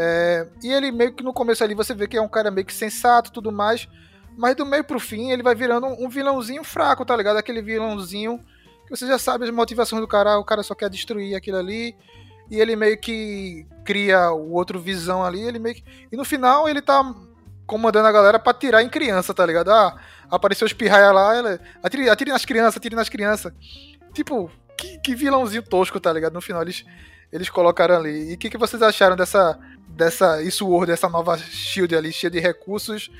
É, e ele meio que no começo ali você vê que é um cara meio que sensato tudo mais. Mas do meio pro fim ele vai virando um vilãozinho fraco, tá ligado? Aquele vilãozinho que você já sabe as motivações do cara, o cara só quer destruir aquilo ali. E ele meio que cria o outro visão ali, ele meio que... E no final ele tá comandando a galera pra tirar em criança, tá ligado? Ah, apareceu os pirraia lá, ela... atire, atire nas crianças, atire nas crianças. Tipo, que, que vilãozinho tosco, tá ligado? No final eles, eles colocaram ali. E o que, que vocês acharam dessa, dessa Sword, dessa nova Shield ali, cheia de recursos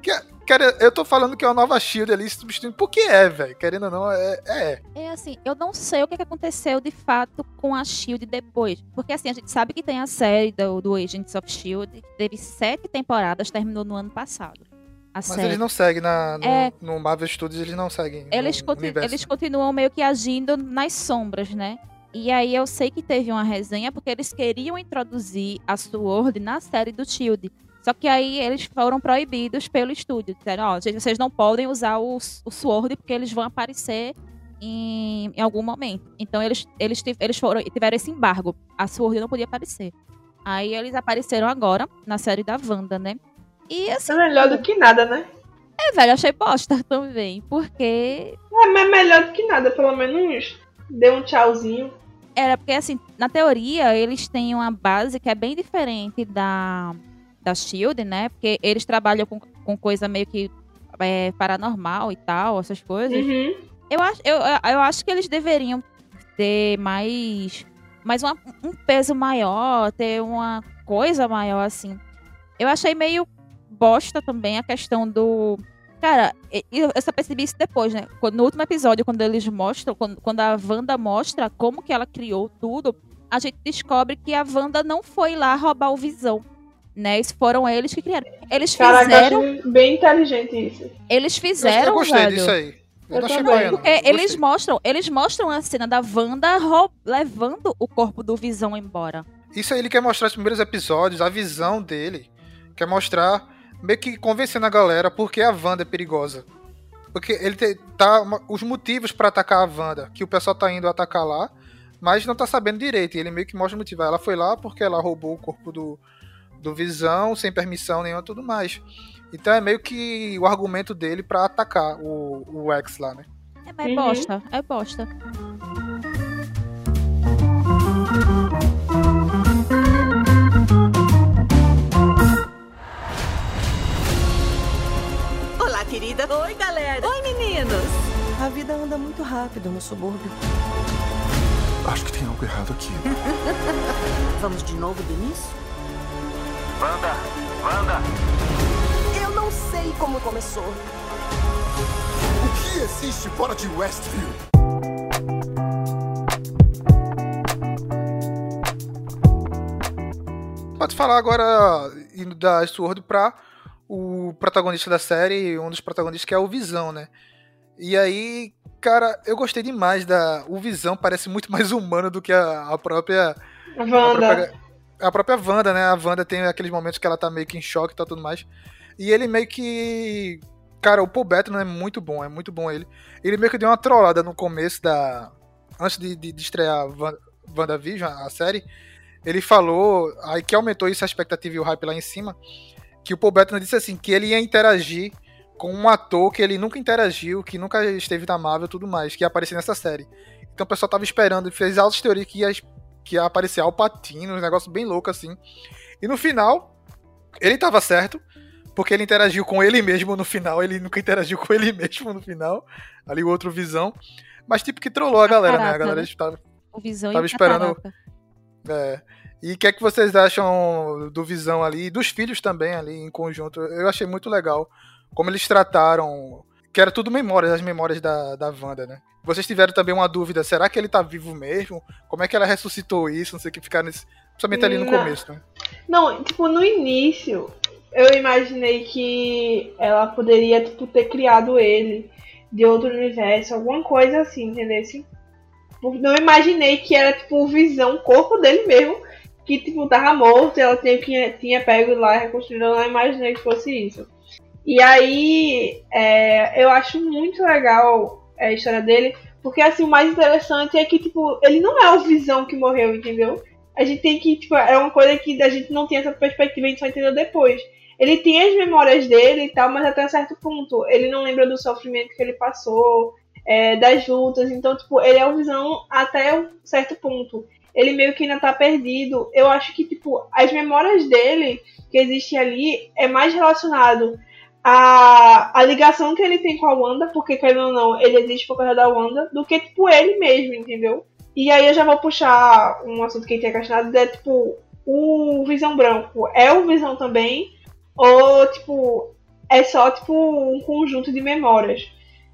que, cara, eu tô falando que é uma nova Shield ali substituindo, porque é, velho. Querendo ou não, é, é. É assim, eu não sei o que, aconteceu de fato com a Shield depois. Porque assim, a gente sabe que tem a série do, do Agents of Shield, que teve sete temporadas, terminou no ano passado. Mas série. eles não seguem na, no, é, no, Marvel Studios, eles não seguem. Eles, continu eles continuam meio que agindo nas sombras, né? E aí eu sei que teve uma resenha porque eles queriam introduzir a Sword na série do Shield. Só que aí eles foram proibidos pelo estúdio. Disseram, ó, oh, vocês não podem usar o, o Sword porque eles vão aparecer em, em algum momento. Então eles, eles, eles foram, tiveram esse embargo. A Sword não podia aparecer. Aí eles apareceram agora na série da Wanda, né? E assim. É melhor do que nada, né? É, velho, achei bosta [LAUGHS] também. Porque. É, mas melhor do que nada, pelo menos deu um tchauzinho. Era porque, assim, na teoria, eles têm uma base que é bem diferente da, da Shield, né? Porque eles trabalham com, com coisa meio que é, paranormal e tal, essas coisas. Uhum. Eu, acho, eu, eu acho que eles deveriam ter mais, mais uma, um peso maior, ter uma coisa maior, assim. Eu achei meio bosta também a questão do. Cara, eu, eu só percebi isso depois, né? No último episódio, quando eles mostram, quando, quando a Wanda mostra como que ela criou tudo, a gente descobre que a Wanda não foi lá roubar o Visão né? Isso foram eles que criaram. Eles Caraca, fizeram. bem inteligente isso. Eles fizeram. Eu, gostei velho, disso aí. Eu, eu achei. Porque eles mostram, eles mostram a cena da Wanda levando o corpo do Visão embora. Isso aí ele quer mostrar os primeiros episódios, a visão dele. Quer mostrar, meio que convencendo a galera porque a Wanda é perigosa. Porque ele te, tá. Os motivos para atacar a Wanda, que o pessoal tá indo atacar lá, mas não tá sabendo direito. E ele meio que mostra o motivo. Ela foi lá porque ela roubou o corpo do, do Visão, sem permissão nenhuma tudo mais. Então é meio que o argumento dele para atacar o, o X lá, né? É, mas é bosta, é bosta. Querida. Oi, galera. Oi, meninos. A vida anda muito rápido no subúrbio. Acho que tem algo errado aqui. [LAUGHS] Vamos de novo do início? Wanda! Wanda! Eu não sei como começou. O que existe fora de Westview? Pode falar agora indo da Sword pra o protagonista da série, um dos protagonistas que é o Visão, né? E aí, cara, eu gostei demais da. O Visão parece muito [LAUGHS] mais humano do que a, a própria. Wanda. A própria, a própria Wanda, né? A Wanda tem aqueles momentos que ela tá meio que em choque e tal, tudo mais. E ele meio que. Cara, o Paul Bettany é muito bom, é muito bom ele. Ele meio que deu uma trollada no começo da. Antes de, de, de estrear WandaVision, a série. Ele falou, aí que aumentou isso a expectativa e o hype lá em cima, que o Paul Bettany disse assim, que ele ia interagir com um ator que ele nunca interagiu, que nunca esteve na Marvel e tudo mais, que ia aparecer nessa série. Então o pessoal tava esperando, fez altas teorias que ia que ia aparecer Alpatino, um negócio bem louco assim. E no final, ele tava certo, porque ele interagiu com ele mesmo no final, ele nunca interagiu com ele [LAUGHS] mesmo no final, ali o outro Visão. Mas tipo que trollou a, galera, né? A galera estava o Visão tava esperando. É. E o que é que vocês acham do Visão ali, e dos filhos também ali em conjunto? Eu achei muito legal como eles trataram que era tudo memórias, as memórias da, da Wanda, né? Vocês tiveram também uma dúvida, será que ele tá vivo mesmo? Como é que ela ressuscitou isso? Não sei o que ficar nesse. Principalmente ali no Não. começo, né? Não, tipo, no início, eu imaginei que ela poderia, tipo, ter criado ele de outro universo, alguma coisa assim, entendeu? Não imaginei que era, tipo, visão, o corpo dele mesmo, que, tipo, tava morto e ela tinha, tinha, tinha pego lá reconstruído. Eu não imaginei que fosse isso. E aí, é, eu acho muito legal a história dele, porque, assim, o mais interessante é que, tipo, ele não é o Visão que morreu, entendeu? A gente tem que, tipo, é uma coisa que a gente não tem essa perspectiva, a gente só entendeu depois. Ele tem as memórias dele e tal, mas até certo ponto. Ele não lembra do sofrimento que ele passou, é, das lutas. Então, tipo, ele é o visão até um certo ponto. Ele meio que ainda tá perdido. Eu acho que, tipo, as memórias dele que existem ali é mais relacionado à, à ligação que ele tem com a Wanda, porque, querendo ou não, ele existe por causa da Wanda, do que, tipo, ele mesmo, entendeu? E aí eu já vou puxar um assunto que tinha questionado, é, tipo, o Visão Branco é o Visão também? Ou, tipo, é só, tipo, um conjunto de memórias?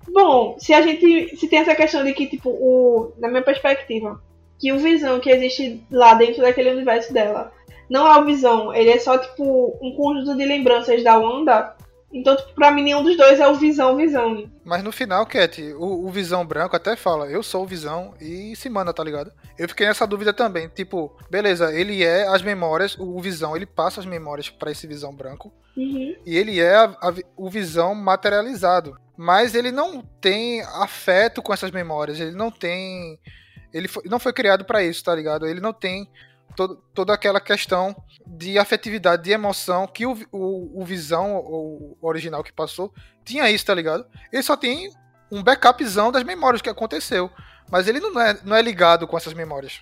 Bom, se a gente. Se tem essa questão de que, tipo, o. Na minha perspectiva, que o Visão que existe lá dentro daquele universo dela não é o Visão, ele é só, tipo, um conjunto de lembranças da Wanda. Então, tipo, pra mim, nenhum dos dois é o Visão Visão. Mas no final, Cat, o, o Visão Branco até fala, eu sou o Visão e se manda, tá ligado? Eu fiquei nessa dúvida também, tipo, beleza, ele é as memórias, o Visão, ele passa as memórias pra esse Visão Branco, Uhum. e ele é a- a- o Visão materializado. Mas ele não tem afeto com essas memórias, ele não tem... Ele foi- não foi criado pra isso, tá ligado? Ele não tem toda aquela questão de afetividade, de emoção que o, o, o Visão, o original que passou, tinha isso, tá ligado? Ele só tem um backupzão das memórias que aconteceu. Mas ele não é, não é ligado com essas memórias.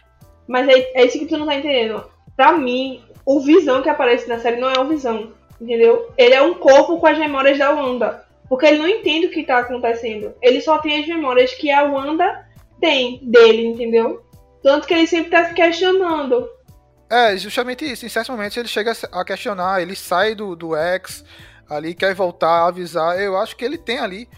Mas é, é isso que tu não tá entendendo. Pra mim, o Visão que aparece na série não é o Visão, entendeu? Ele é um corpo com as memórias da Wanda. Porque ele não entende o que tá acontecendo. Ele só tem as memórias que a Wanda tem dele, entendeu? Tanto que ele sempre tá se questionando. É, justamente isso. Em certos momentos ele chega a questionar, ele sai do, do X ali, quer voltar a avisar. Eu acho que ele tem ali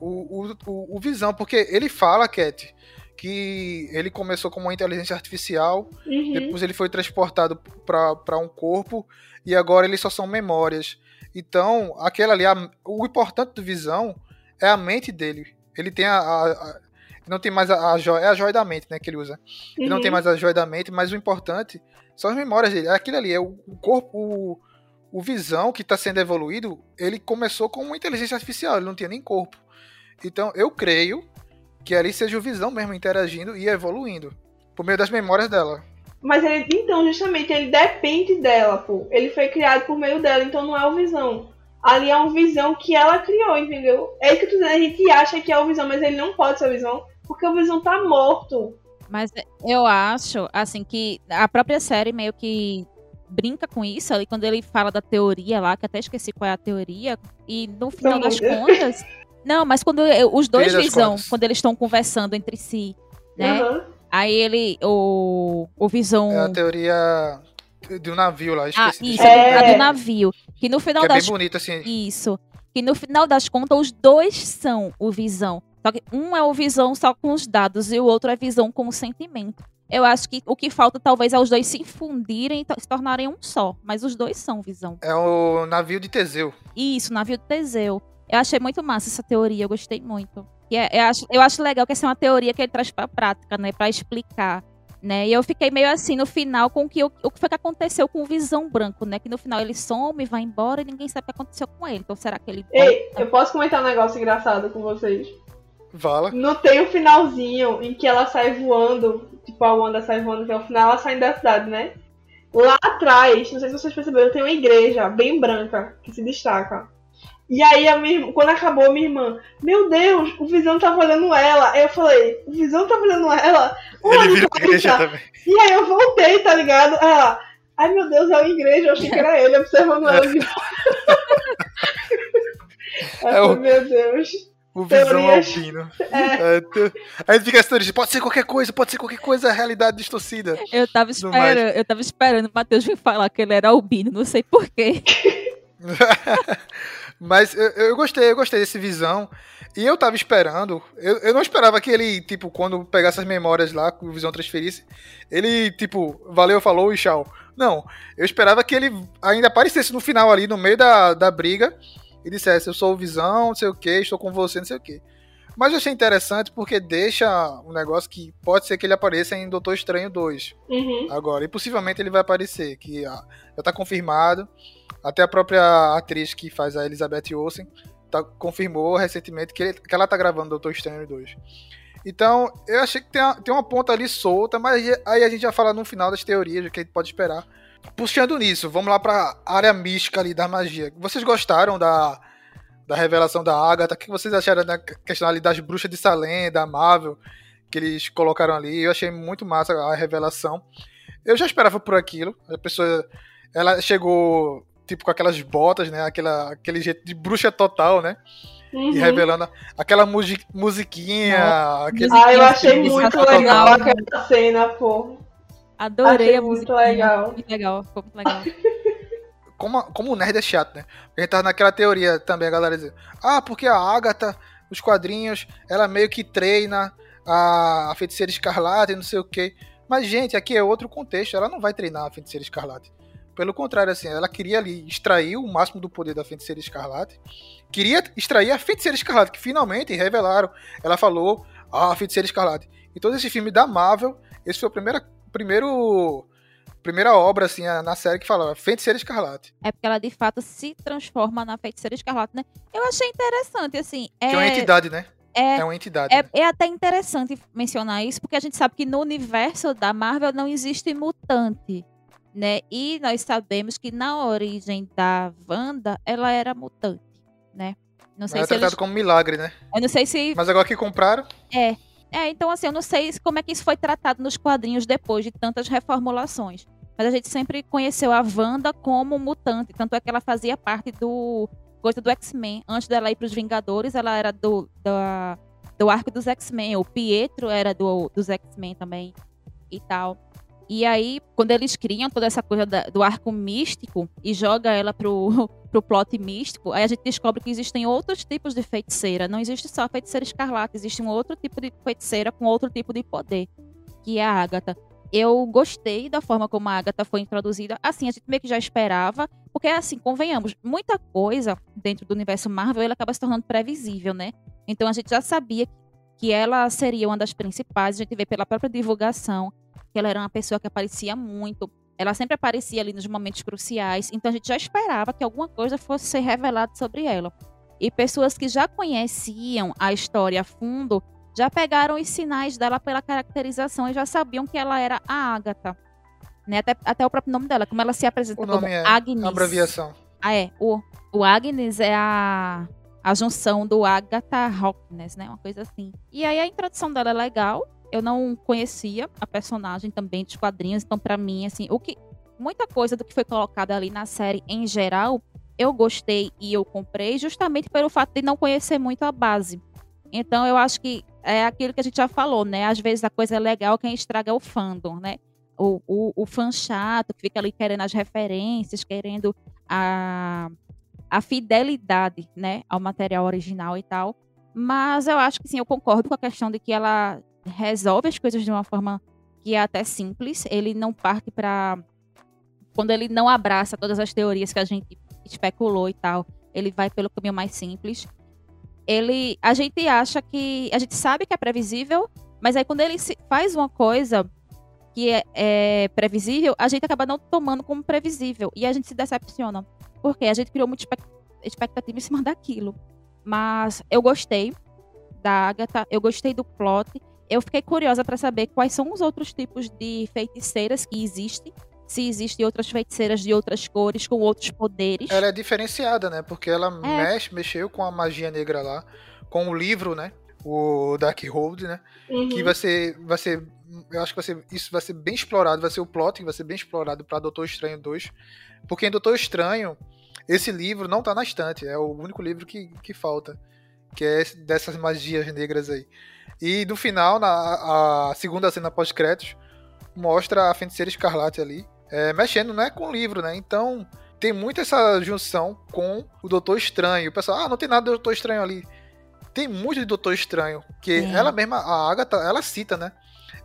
o, o, o, visão, porque ele fala, Cat, que ele começou como uma inteligência artificial, Uhum. depois ele foi transportado para um corpo e agora eles só são memórias. Então, aquela ali, a- o importante do visão é a mente dele. Ele tem a- a- não tem mais a, a joia. É a joia da mente, né? Que ele usa. Ele não Uhum. tem mais a joia da mente, mas o importante são as memórias dele. É aquilo ali, é o, o corpo. O, o visão que está sendo evoluído, ele começou com uma inteligência artificial, ele não tinha nem corpo. Então, eu creio que ali seja o visão mesmo interagindo e evoluindo. Por meio das memórias dela. Mas ele, então, justamente, ele depende dela, pô. Ele foi criado por meio dela, então não é o Visão. Ali é um Visão que ela criou, entendeu? É isso que tu, a gente acha que é o Visão, mas ele não pode ser o Visão, porque o Visão tá morto. Mas eu acho, assim, que a própria série meio que brinca com isso ali, quando ele fala da teoria lá, que até esqueci qual é a teoria, e no final das muitas. contas. [LAUGHS] Não, mas quando eu- os dois Teoria visão, quando eles estão conversando entre si, né? Aham. Aí ele, o, o Visão. É a teoria de um navio lá, Ah, esqueci. isso, esqueci. a do navio. Que no final Que é bem das bonito, assim. Isso. Que no final das contas, os dois são o Visão. Só que um é o Visão só com os dados e o outro é Visão com o sentimento. Eu acho que o que falta talvez é os dois se fundirem e se tornarem um só. Mas os dois são Visão. É o navio de Teseu. Isso, navio do Teseu. Eu achei muito massa essa teoria, eu gostei muito. E é- eu, acho, eu acho legal que essa é uma teoria que ele traz pra prática, né? Pra explicar. Né? E eu fiquei meio assim no final com que, o, o que foi que aconteceu com o Visão Branco, né? Que no final ele some, vai embora e ninguém sabe o que aconteceu com ele. Então será que ele. Ei, eu posso comentar um negócio engraçado com vocês? Vala. Não tem o finalzinho em que ela sai voando, tipo a Wanda sai voando, que é o final, ela sai da cidade, né? Lá atrás, não sei se vocês perceberam, tem uma igreja bem branca que se destaca. E aí, a minha, quando acabou, minha irmã, meu Deus, o Visão tá olhando ela. Aí eu falei, o Visão tá olhando ela? Ele vira tá igreja também. E aí eu voltei, tá ligado? Ela, ai meu Deus, é uma igreja, eu achei que era ele observando ela [LAUGHS] [LAUGHS] de Aí É o- meu Deus. O visão Teorias. albino. É. É, Aí fica essa teoria, pode ser qualquer coisa, pode ser qualquer coisa, a realidade distorcida. Eu tava esperando, eu tava esperando o Matheus vir falar que ele era albino, não sei porquê. [LAUGHS] Mas eu, eu gostei, eu gostei desse visão. E eu tava esperando. Eu, eu não esperava que ele, tipo, quando pegasse as memórias lá, que o Visão transferisse, ele, tipo, valeu, falou e tchau. Não. Eu esperava que ele ainda aparecesse no final ali, no meio da, da briga, e dissesse: Eu sou o Visão, não sei o que, estou com você, não sei o que. Mas eu achei interessante porque deixa um negócio que pode ser que ele apareça em Doutor Estranho 2. Uhum. Agora. E possivelmente ele vai aparecer, que já tá confirmado. Até a própria atriz que faz a Elizabeth Olsen tá, confirmou recentemente que, ele, que ela tá gravando Doutor Estranho 2. Então, eu achei que tem, uma, tem uma ponta ali solta, mas aí a gente já fala no final das teorias, o que a gente pode esperar. Puxando nisso, vamos lá pra área mística ali da magia. Vocês gostaram da, da revelação da Agatha? O que vocês acharam da questão ali das bruxas de Salem, da Marvel, que eles colocaram ali? Eu achei muito massa a revelação. Eu já esperava por aquilo. A pessoa, ela chegou tipo com aquelas botas, né? Aquela, aquele jeito de bruxa total, né? Uhum. E revelando aquela musi musiquinha. Aquele, ah, eu achei muito legal aquela cena, pô. Adorei achei a muito musiquinha. legal. Muito legal, ficou muito legal. [LAUGHS] Como, como o nerd é chato, né? A gente tava naquela teoria também, a galera dizendo, ah, porque a Agatha, os quadrinhos, ela meio que treina a, a feiticeira escarlate e não sei o quê. Mas, gente, aqui é outro contexto, ela não vai treinar a feiticeira escarlate. Pelo contrário, assim, ela queria ali extrair o máximo do poder da feiticeira escarlate. Queria extrair a feiticeira escarlate, que finalmente revelaram. Ela falou, ah, a feiticeira escarlate. Em todo esse filme da Marvel, esse foi o primeiro, primeiro primeira obra, assim, na série que fala Feiticeira Escarlate. É porque ela de fato se transforma na feiticeira escarlate, né? Eu achei interessante, assim. É, Que é uma entidade, né? É, É uma entidade. é, né? é até interessante mencionar isso, porque a gente sabe que no universo da Marvel não existe mutante, né? E nós sabemos que na origem da Wanda, ela era mutante, né? Não sei Ela é se eles... tratado como milagre, né? Eu não sei se Mas agora que compraram, é. É, então assim, eu não sei como é que isso foi tratado nos quadrinhos depois de tantas reformulações. Mas a gente sempre conheceu a Wanda como mutante, tanto é que ela fazia parte do coisa do X-Men. Antes dela ir para os Vingadores, ela era do, da, do arco dos X-Men. O Pietro era do, dos X-Men também e tal. E aí, quando eles criam toda essa coisa da- do arco místico e joga ela pro, [LAUGHS] pro plot místico, aí a gente descobre que existem outros tipos de feiticeira. Não existe só a feiticeira escarlate, existe um outro tipo de feiticeira com outro tipo de poder, que é a Agatha. Eu gostei da forma como a Agatha foi introduzida. Assim, a gente meio que já esperava, porque assim, convenhamos, muita coisa dentro do universo Marvel, ela acaba se tornando previsível, né? Então a gente já sabia que ela seria uma das principais, a gente vê pela própria divulgação que ela era uma pessoa que aparecia muito. Ela sempre aparecia ali nos momentos cruciais, então a gente já esperava que alguma coisa fosse ser revelada sobre ela. E pessoas que já conheciam a história a fundo já pegaram os sinais dela pela caracterização e já sabiam que ela era a Agatha. Né? Até, até o próprio nome dela, como ela se apresenta o como nome é Agnes. a abreviação. Ah, é. O, o Agnes é a, a junção do Agatha Harkness, né? Uma coisa assim. E aí a introdução dela é legal. Eu não conhecia a personagem também dos quadrinhos, então pra mim, assim, o que muita coisa do que foi colocado ali na série em geral, eu gostei e eu comprei justamente pelo fato de não conhecer muito a base. Então eu acho que é aquilo que a gente já falou, né? Às vezes a coisa é legal, quem estraga é o fandom, né? O, o, o fã chato que fica ali querendo as referências, querendo a, a fidelidade, né, ao material original e tal. Mas eu acho que sim, eu concordo com a questão de que ela resolve as coisas de uma forma que é até simples. Ele não parte para quando ele não abraça todas as teorias que a gente especulou e tal, ele vai pelo caminho mais simples. Ele, a gente acha que, a gente sabe que é previsível, mas aí quando ele faz uma coisa que é, é previsível, a gente acaba não tomando como previsível e a gente se decepciona, porque a gente criou muita expec- expectativa em cima [LAUGHS] daquilo. Mas eu gostei da Agatha, eu gostei do plot. Eu fiquei curiosa para saber quais são os outros tipos de feiticeiras que existem. Se existem outras feiticeiras de outras cores, com outros poderes. Ela é diferenciada, né? Porque ela É. mexe, mexeu com a magia negra lá, com o livro, né? O Darkhold, né? Uhum. Que vai ser, vai ser, eu acho que vai ser, isso vai ser bem explorado, vai ser o plot que vai ser bem explorado para Doutor Estranho 2, porque em Doutor Estranho esse livro não tá na estante, é o único livro que, que falta, que é esse- dessas magias negras aí. E no final, na a segunda cena pós-créditos, mostra a feiticeira escarlate ali, é, mexendo, né, com o livro, né? Então, tem muito essa junção com o Doutor Estranho. O pessoal, ah, não tem nada do Doutor Estranho ali. Tem muito de Doutor Estranho, que É. ela mesma, a Agatha, ela cita, né?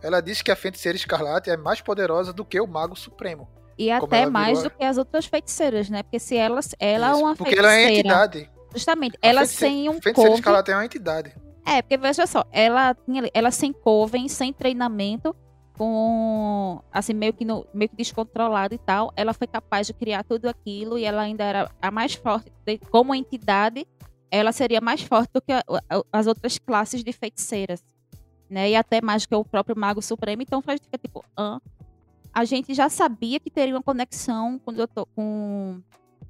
Ela diz que a feiticeira escarlate é mais poderosa do que o Mago Supremo. E até mais virou- do que as outras feiticeiras, né? Porque se ela, ela é uma Porque ela é feiticeira. entidade. Justamente, A ela sem um Feiticeira coven. escarlate é uma entidade. É, porque veja só, ela, tinha, ela sem coven, sem treinamento, com assim, meio que, no, meio que descontrolada e tal, ela foi capaz de criar tudo aquilo e ela ainda era a mais forte. de- Como entidade, ela seria mais forte do que a- a- as outras classes de feiticeiras. Né? E até mais que o próprio Mago Supremo. Então faz fica tipo, hã? a gente já sabia que teria uma conexão com Doutor, com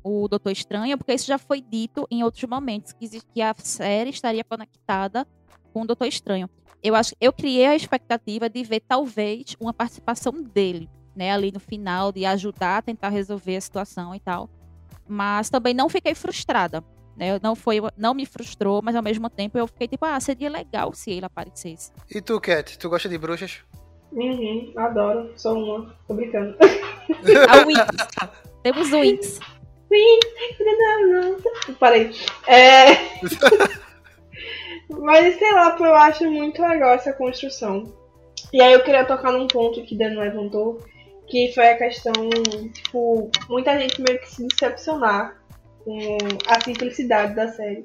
o Doutor Estranho, porque isso já foi dito em outros momentos, que, a série estaria conectada com o Doutor Estranho. Eu acho, eu criei a expectativa de ver talvez uma participação dele, né, ali no final, de ajudar a tentar resolver a situação e tal. Mas também não fiquei frustrada, né? Não foi, não me frustrou, mas ao mesmo tempo eu fiquei tipo, ah, seria legal se ele aparecesse. E tu, Cat, tu gosta de bruxas? Uhum, adoro. Sou uma. Tô brincando. [LAUGHS] A Winx. Temos o Winx. Parei. É... [LAUGHS] Mas sei lá, eu acho muito legal essa construção. E aí eu queria tocar num ponto que Dan levantou, que foi a questão, tipo, muita gente meio que se decepcionar com a simplicidade da série.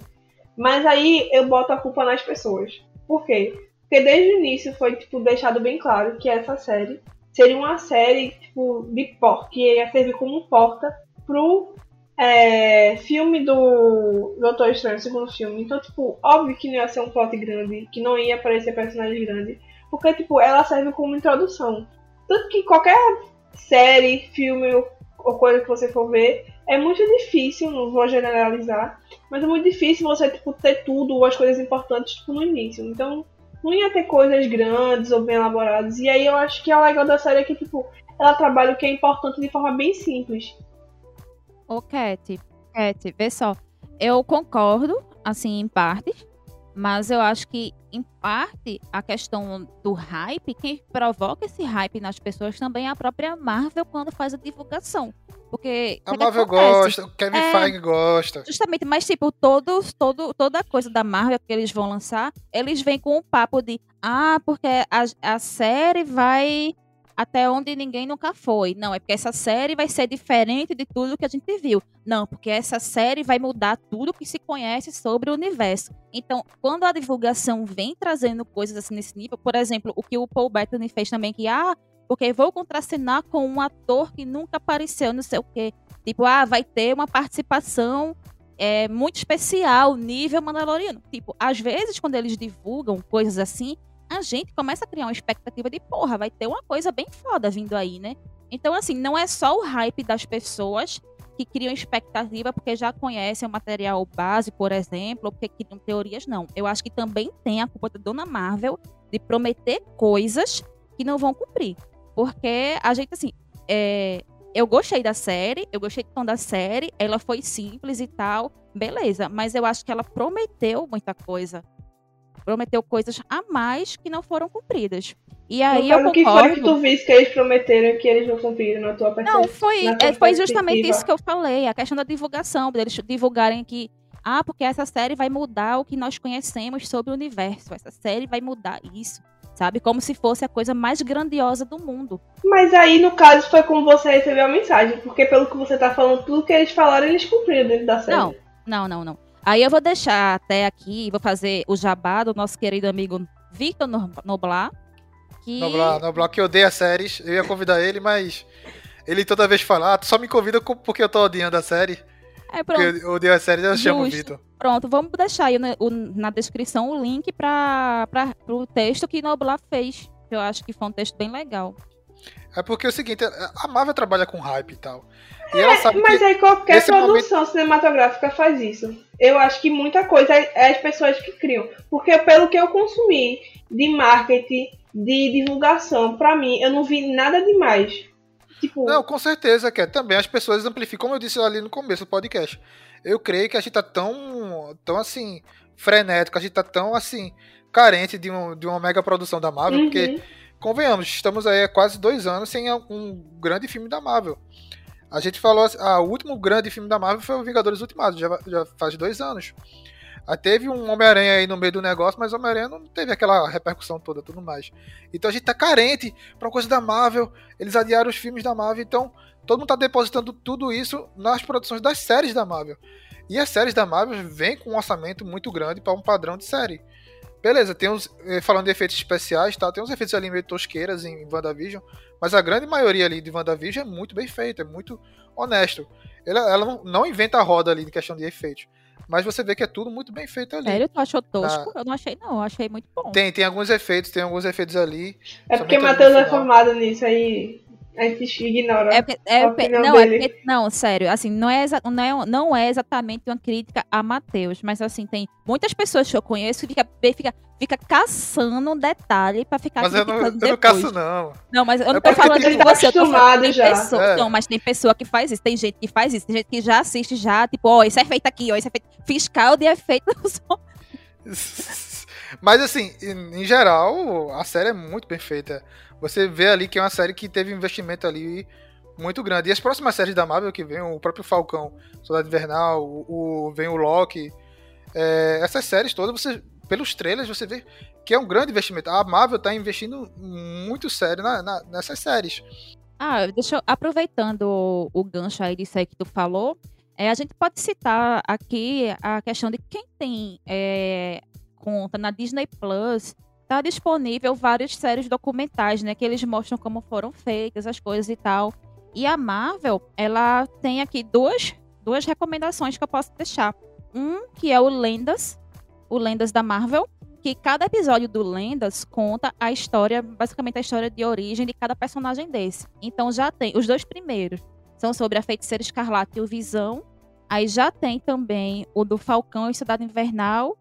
Mas aí eu boto a culpa nas pessoas. Por quê? Porque desde o início foi, tipo, deixado bem claro que essa série seria uma série, tipo, de porta, que ia servir como porta pro é, filme do Doutor Estranho, segundo filme. Então, tipo, óbvio que não ia ser um plot grande, que não ia aparecer personagem grande, porque, tipo, ela serve como introdução. Tanto que qualquer série, filme ou- coisa que você for ver, é muito difícil, não vou generalizar, mas é muito difícil você, tipo, ter tudo ou as coisas importantes, tipo, no início. Então, não ia ter coisas grandes ou bem elaboradas. E aí eu acho que o legal da série é que, tipo, ela trabalha o que é importante de forma bem simples. Ô, Cat, Cat, vê só. Eu concordo, assim, em partes, mas eu acho que, em parte, a questão do hype, quem provoca esse hype nas pessoas também é a própria Marvel quando faz a divulgação. Porque. A o Marvel acontece? gosta, o Kevin É, Feige gosta. Justamente, mas tipo, todos, todo, toda coisa da Marvel que eles vão lançar, eles vêm com um papo de ah, porque a, a série vai até onde ninguém nunca foi. Não, é porque essa série vai ser diferente de tudo que a gente viu. Não, porque essa série vai mudar tudo que se conhece sobre o universo. Então, quando a divulgação vem trazendo coisas assim nesse nível, por exemplo, o que o Paul Bettany fez também, que ah, porque vou contracenar com um ator que nunca apareceu, não sei o quê. Tipo, ah, vai ter uma participação é, muito especial, nível Mandaloriano. Tipo, às vezes, quando eles divulgam coisas assim, a gente começa a criar uma expectativa de, porra, vai ter uma coisa bem foda vindo aí, né? Então, assim, não é só o hype das pessoas que criam expectativa porque já conhecem o material base, por exemplo, ou porque criam teorias, não. Eu acho que também tem a culpa da Dona Marvel de prometer coisas que não vão cumprir. Porque a gente, assim, é, eu gostei da série, eu gostei do tom da série, ela foi simples e tal, beleza. Mas eu acho que ela prometeu muita coisa. Prometeu coisas a mais que não foram cumpridas. E aí eu o que foi concordo. que tu viste que eles prometeram que eles não cumpriram na tua percepção? Não, foi, é, foi justamente isso que eu falei, a questão da divulgação, deles divulgarem que, ah, porque essa série vai mudar o que nós conhecemos sobre o universo, essa série vai mudar isso, sabe? Como se fosse a coisa mais grandiosa do mundo. Mas aí, no caso, foi como você recebeu a mensagem, porque pelo que você tá falando, tudo que eles falaram, eles cumpriram dentro da série. Não, não, não, não. Aí eu vou deixar até aqui, vou fazer o jabá do nosso querido amigo Victor No- Noblar, que... Noblar, Noblar que odeia séries. Eu ia convidar ele, mas ele toda vez fala, ah, tu só me convida co- porque eu tô odiando a série. É, Porque pronto. eu odeio a série, eu chamo o Justo. Vitor. Pronto, vamos deixar aí na, o- na descrição o link para o texto que Noblar fez. que Eu acho que foi um texto bem legal. É porque é o seguinte, a Marvel trabalha com hype e tal. E ela sabe Mas que aí qualquer produção cinematográfica faz isso. Eu acho que muita coisa é é as pessoas que criam. Porque pelo que eu consumi de marketing, de divulgação, pra mim, eu não vi nada demais. Tipo, Não, com certeza, que também as pessoas amplificam, como eu disse ali no começo do podcast. Eu creio que a gente tá tão, tão assim, frenético, a gente tá tão assim, carente de, um, de uma mega produção da Marvel, Uhum. porque, convenhamos, estamos aí há quase dois anos sem um grande filme da Marvel. A gente falou, assim, ah, o último grande filme da Marvel foi o Vingadores Ultimato, já, já faz dois anos. Aí teve um Homem-Aranha aí no meio do negócio, mas Homem-Aranha não teve aquela repercussão toda, tudo mais. Então a gente tá carente pra coisa da Marvel, eles adiaram os filmes da Marvel, então todo mundo tá depositando tudo isso nas produções das séries da Marvel. E as séries da Marvel vêm com um orçamento muito grande para um padrão de série. Beleza, tem uns. eh, Falando de efeitos especiais, tá? Tem uns efeitos ali meio tosqueiras em WandaVision. Mas a grande maioria ali de WandaVision é muito bem feita, é muito honesto. Ela, ela não, inventa a roda ali em questão de efeitos. Mas você vê que é tudo muito bem feito ali. Sério, tu achou tosco? Eu não achei, não. Eu achei muito bom. Tem, tem alguns efeitos, tem alguns efeitos ali. É porque Matheus é formado nisso, aí a gente ignora. É, porque- é não, é dele. porque- não, sério, assim, não é, não, é, não é exatamente uma crítica a Matheus, mas assim, tem muitas pessoas que eu conheço que fica, fica, fica caçando um detalhe pra ficar Mas eu não, eu criticando não caço, não. Não, mas eu não É tô falando de tá você, eu tô falando já. pessoa. É. Não, mas tem pessoa que faz isso, tem gente que faz isso, tem gente que já assiste já, tipo, ó, isso é feito aqui, ó, isso é feito. Fiscal de efeito. [LAUGHS] [LAUGHS] Mas assim, em, geral, a série é muito bem feita. Você vê ali que é uma série que teve investimento ali muito grande. E as próximas séries da Marvel que vem, o próprio Falcão, Soldado Invernal, o, o- vem o Loki. é, essas séries todas, você, pelos trailers, você vê que é um grande investimento. A Marvel tá investindo muito sério na- na- nessas séries. Ah, deixa eu, aproveitando o, o gancho aí disso aí que tu falou, é, a gente pode citar aqui a questão de quem tem é, conta na Disney Plus, tá disponível várias séries documentais, né, que eles mostram como foram feitas as coisas e tal. E a Marvel, ela tem aqui duas, duas recomendações que eu posso deixar. Um que é o Lendas, o Lendas da Marvel, que cada episódio do Lendas conta a história, basicamente a história de origem de cada personagem desse. Então já tem os dois primeiros são sobre a feiticeira escarlate e o Visão. Aí já tem também o do Falcão e Cidade Invernal.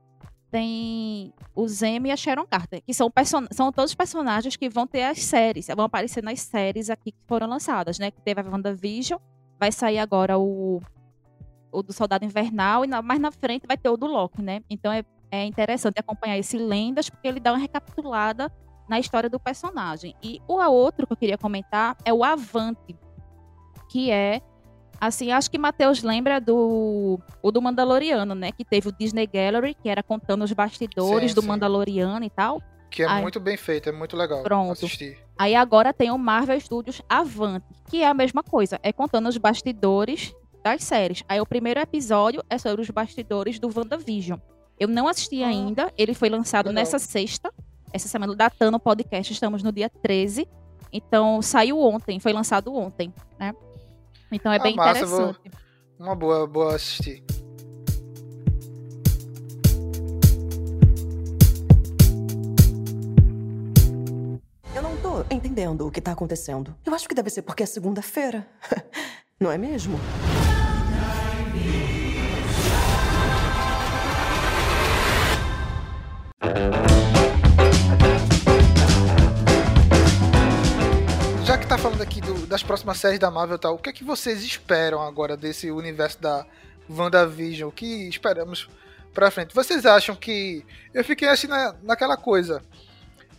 Tem o Zemo e a Sharon Carter, que são, são todos personagens que vão ter as séries, vão aparecer nas séries aqui que foram lançadas, né? Que teve a WandaVision, vai sair agora o, o do Soldado Invernal, e na- mais na frente vai ter o do Loki, né? Então é, é interessante acompanhar esse Lendas, porque ele dá uma recapitulada na história do personagem. E o outro que eu queria comentar é o Avante, que é assim, acho que Matheus lembra do o do Mandaloriano, né, que teve o Disney Gallery, que era contando os bastidores Sim, do sim. Mandaloriano e tal. Que é Ai. muito bem feito, é muito legal Pronto. assistir. Aí agora tem o Marvel Studios Avante, que é a mesma coisa, é contando os bastidores das séries. Aí o primeiro episódio é sobre os bastidores do WandaVision. Eu não assisti ainda, ele foi lançado legal. nessa sexta, essa semana datando o podcast, estamos no dia 13. Então saiu ontem, foi lançado ontem, né? Então é Ah, bem massa, eu vou- interessante. Uma boa, boa assistir. Eu não tô entendendo o que tá acontecendo. Eu acho que deve ser porque é segunda-feira. [LAUGHS] Não é mesmo? Falando aqui do- das próximas séries da Marvel e tal, o que é que vocês esperam agora desse universo da WandaVision? O que esperamos pra frente? Vocês acham que. Eu fiquei assim na, naquela coisa.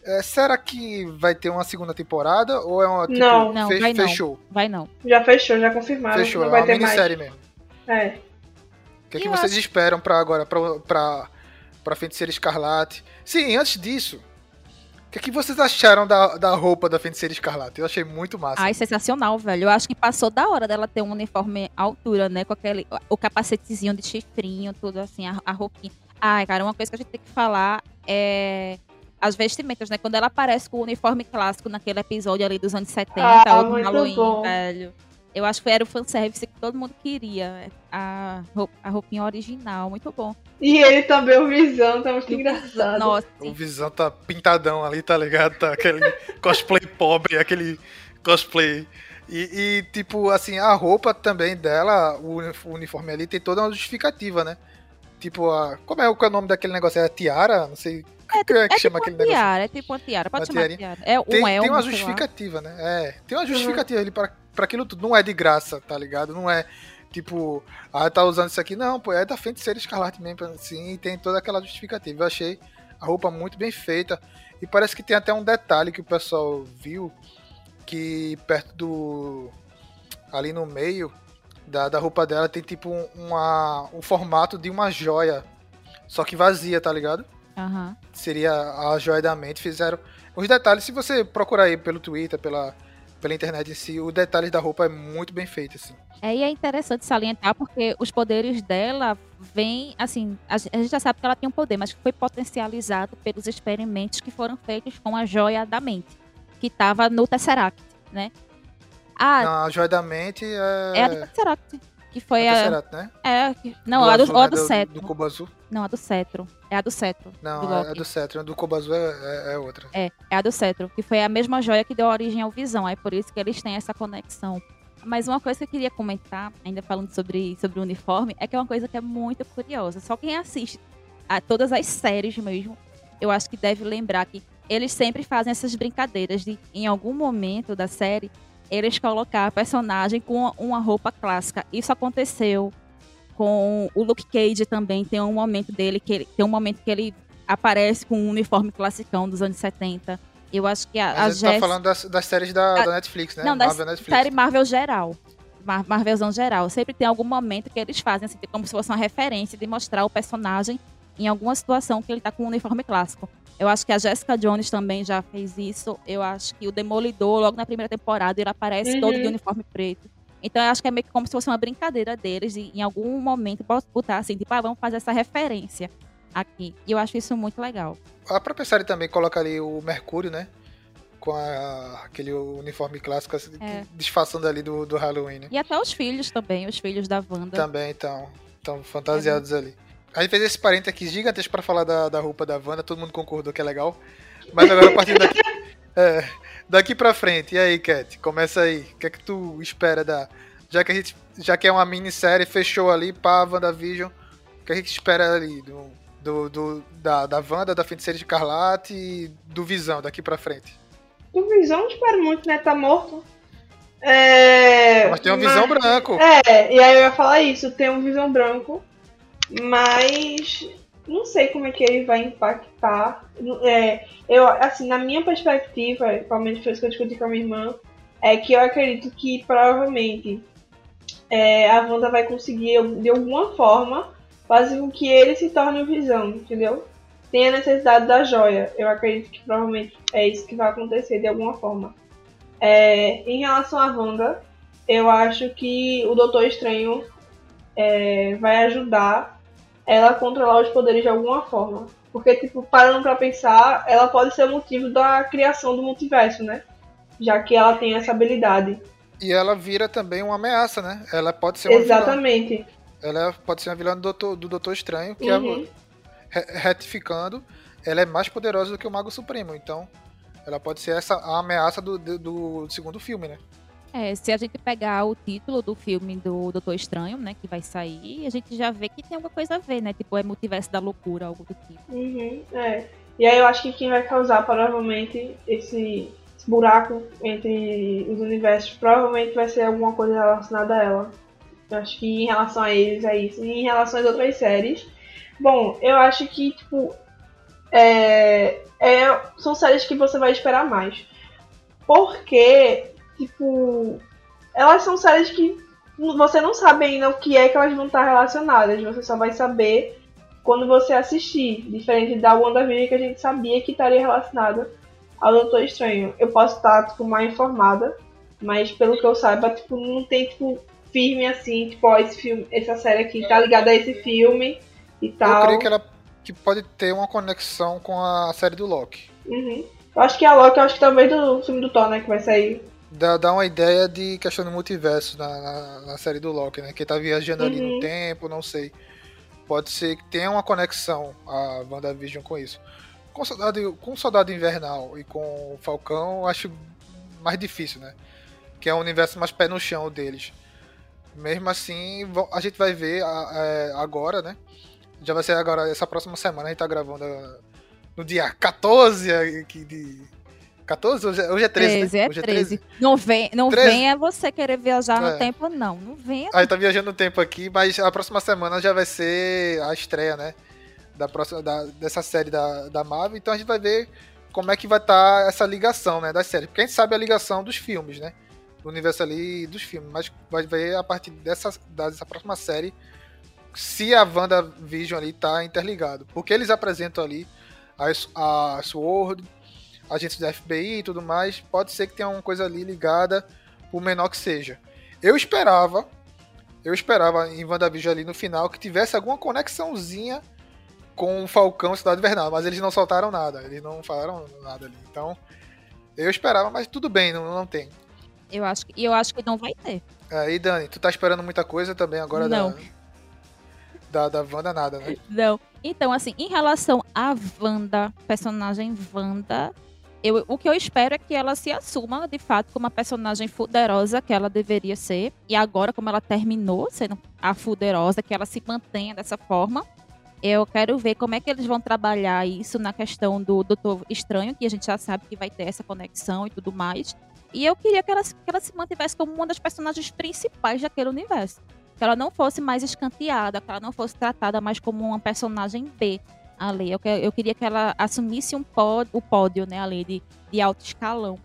É, será que vai ter uma segunda temporada? Ou é uma. Tipo, Não. Não, fe- vai não. fechou? Vai não. Já fechou, já confirmaram. Fechou, não é vai uma ter mais. minissérie mesmo. É. O que, é que vocês acho- esperam pra agora, pra, pra, pra Feiticeira Escarlate? Sim, antes disso, o que, que vocês acharam da, da roupa da Feiticeira Escarlate? Eu achei muito massa. Ai, sensacional, velho. Eu acho que passou da hora dela ter um uniforme à altura, né? Com aquele. O capacetezinho de chifrinho, tudo assim, a, a roupinha. Ai, cara, uma coisa que a gente tem que falar é. As vestimentas, né? Quando ela aparece com o uniforme clássico naquele episódio ali dos anos 70, Ah, ou do Halloween, bom. velho. Eu acho que era o fanservice que todo mundo queria. A, roupa, a roupinha original, muito bom. E ele também, o Visão, tá muito engraçado. Nossa, O Visão tá pintadão ali, tá ligado? Tá aquele [LAUGHS] cosplay pobre, aquele cosplay. E, e, tipo, assim, a roupa também dela, o uni- o uniforme ali, tem toda uma justificativa, né? Tipo, a. Como é o, é o nome daquele negócio? É a tiara? Não sei. É, Como é que é chama tipo aquele uma negócio? tiara, é tipo uma tiara. Pode Uma chamar tiarinha. tiara. É um Tem, elmo, tem uma sei lá. justificativa, né? É, tem uma justificativa ali pra, pra aquilo tudo. Não é de graça, tá ligado? Não é tipo, ah, tá usando isso aqui. Não, pô, é da frente de ser escarlate mesmo, assim, e tem toda aquela justificativa. Eu achei a roupa muito bem feita. E parece que tem até um detalhe que o pessoal viu que perto do. ali no meio da, da roupa dela tem tipo um, uma, um formato de uma joia. Só que vazia, tá ligado? Aham. Seria a joia da mente. Fizeram. Os detalhes, se você procurar aí pelo Twitter, pela, pela internet em si, os detalhes da roupa é muito bem feito, assim. É, e é interessante salientar porque os poderes dela vêm, assim, a gen- a gente já sabe que ela tem um poder, mas que foi potencializado pelos experimentos que foram feitos com a joia da mente, que estava no Tesseract, né? Ah, Não, a joia da mente é. é a do Tesseract, que foi a... Tesseract, né? É, não, Do a do, azul, a né? do Do- cetro. do cubo azul? Não, a do cetro. É a do cetro. Não, do é, é do Cetro. Do Cubo Azul é, é- é outra. É, é a do cetro, que foi a mesma joia que deu origem ao Visão. É por isso que eles têm essa conexão. Mas uma coisa que eu queria comentar, ainda falando sobre, sobre o uniforme, é que é uma coisa que é muito curiosa. Só quem assiste a todas as séries mesmo, eu acho que deve lembrar que eles sempre fazem essas brincadeiras de, em algum momento da série, eles colocar a personagem com uma roupa clássica. Isso aconteceu com o Luke Cage também. Tem um momento dele que ele, tem um momento que ele aparece com um uniforme classicão dos anos 70. Eu acho que a, Mas a tá Jess- falando das, das séries da, a- da Netflix, né? não, da série Marvel geral. Mar Marvelzão geral. Sempre tem algum momento que eles fazem, assim, como se fosse uma referência de mostrar o personagem em alguma situação que ele tá com um uniforme clássico. Eu acho que a Jessica Jones também já fez isso. Eu acho que o Demolidor, logo na primeira temporada, ele aparece Uhum. todo de uniforme preto. Então eu acho que é meio que como se fosse uma brincadeira deles e em algum momento botar assim, tipo, ah, vamos fazer essa referência aqui. E eu acho isso muito legal. A própria série também coloca ali o Mercúrio, né? Com a- aquele uniforme clássico, assim, É. disfarçando ali do, do Halloween, né? E até os filhos também, os filhos da Wanda. Também estão tão fantasiados ali. A gente fez esse parente aqui gigantesco pra falar da, da roupa da Wanda, todo mundo concordou que é legal. Mas agora a partir daqui. [LAUGHS] é, daqui pra frente, e aí, Cat? Começa aí. O que é que tu espera da. Já que a gente. Já que é uma minissérie, fechou ali pra WandaVision. O que é que a gente espera ali? Do, do, do- da, da Wanda, da Feiticeira de Carlate e do Visão daqui pra frente. O Visão não espero muito, né? Tá morto. É. Mas tem um Visão branco. É, e aí eu ia falar isso, tem um Visão branco, mas não sei como é que ele vai impactar. É, eu, assim, na minha perspectiva, principalmente foi isso que eu discuti com a minha irmã, é que eu acredito que provavelmente é, a Wanda vai conseguir, de alguma forma, fazer com que ele se torne o Visão, entendeu? Tem a necessidade da joia. Eu acredito que provavelmente é isso que vai acontecer de alguma forma. É, em relação à Wanda, eu acho que o Doutor Estranho é, vai ajudar ela controlar os poderes de alguma forma. Porque, tipo, parando pra pensar, ela pode ser o motivo da criação do multiverso, né? Já que ela tem essa habilidade. E ela vira também uma ameaça, né? Ela pode ser uma vilã. Exatamente. Ela pode ser uma vilã do Doutor, do Doutor Estranho, que Uhum. é, re- retificando, ela é mais poderosa do que o Mago Supremo. Então, ela pode ser essa a ameaça do, do, do segundo filme, né? É, se a gente pegar o título do filme do Doutor Estranho, né, que vai sair, a gente já vê que tem alguma coisa a ver, né? Tipo, é multiverso da loucura, algo do tipo. Uhum, é. E aí eu acho que quem vai causar provavelmente esse, esse buraco entre os universos provavelmente vai ser alguma coisa relacionada a ela. Eu acho que em relação a eles é isso. E em relação às outras séries. Bom, eu acho que, tipo. É, é, são séries que você vai esperar mais. Porque, tipo. Elas são séries que você não sabe ainda o que é que elas vão estar relacionadas. Você só vai saber quando você assistir. Diferente da WandaVision que a gente sabia que estaria relacionada ao Doutor Estranho. Eu posso estar, tipo, mal informada. Mas pelo que eu saiba, tipo, não tem, tipo, firme assim, tipo, ó, esse filme, essa série aqui tá ligada a esse filme e tal. Eu creio que ela que pode ter uma conexão com a série do Loki. Uhum. Eu acho que a Loki, eu acho que talvez do filme do Thor, né, que vai sair. Dá, dá uma ideia de questão do multiverso na, na, na série do Loki, né? Que tá viajando ali Uhum. no tempo, não sei. Pode ser que tenha uma conexão a WandaVision com isso. Com o Soldado, com Soldado Invernal e com o Falcão, acho mais difícil, né? Que é um universo mais pé no chão deles. Mesmo assim, a gente vai ver é, agora, né? Já vai ser agora, essa próxima semana, a gente tá gravando ah, no dia 14 aqui de. 14? Hoje é, hoje é 13, 13, né? é Hoje 13. Não, vem, não 13. venha você querer viajar É. no tempo, não. Não venha. A gente tá viajando no tempo aqui, mas a próxima semana já vai ser a estreia, né? Da próxima, da- dessa série da, da Marvel. Então a gente vai ver como é que vai estar essa ligação, né? Das séries. Porque a gente sabe a ligação dos filmes, né? do universo ali dos filmes, mas vai ver a partir dessa, dessa próxima série se a WandaVision ali tá interligado. Porque eles apresentam ali a, a Sword, agentes da FBI e tudo mais, pode ser que tenha uma coisa ali ligada, por menor que seja. Eu esperava, eu esperava em WandaVision ali no final que tivesse alguma conexãozinha com o Falcão e Cidade Invernal, mas eles não soltaram nada, eles não falaram nada ali. Então, eu esperava, mas tudo bem, não, não tem. Eu acho, eu acho que não vai ter. É, e Dani, tu tá esperando muita coisa também agora Não. da, da, da Wanda nada, né? Não. Então, assim, em relação à Wanda, personagem Wanda, eu, o que eu espero é que ela se assuma, de fato, como a personagem fuderosa que ela deveria ser. E agora, como ela terminou sendo a fuderosa, que ela se mantenha dessa forma. Eu quero ver como é que eles vão trabalhar isso na questão do Doutor Estranho, que a gente já sabe que vai ter essa conexão e tudo mais. E eu queria que ela, que ela se mantivesse como uma das personagens principais daquele universo. Que ela não fosse mais escanteada, que ela não fosse tratada mais como uma personagem B ali. Eu, que- eu queria que ela assumisse um o pódio, né, ali, de, de alto escalão.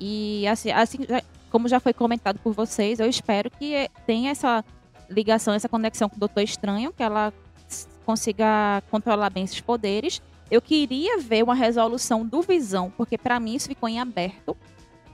E assim, assim, como já foi comentado por vocês, eu espero que tenha essa ligação, essa conexão com o Doutor Estranho, que ela consiga controlar bem esses poderes. Eu queria ver uma resolução do Visão, porque para mim isso ficou em aberto.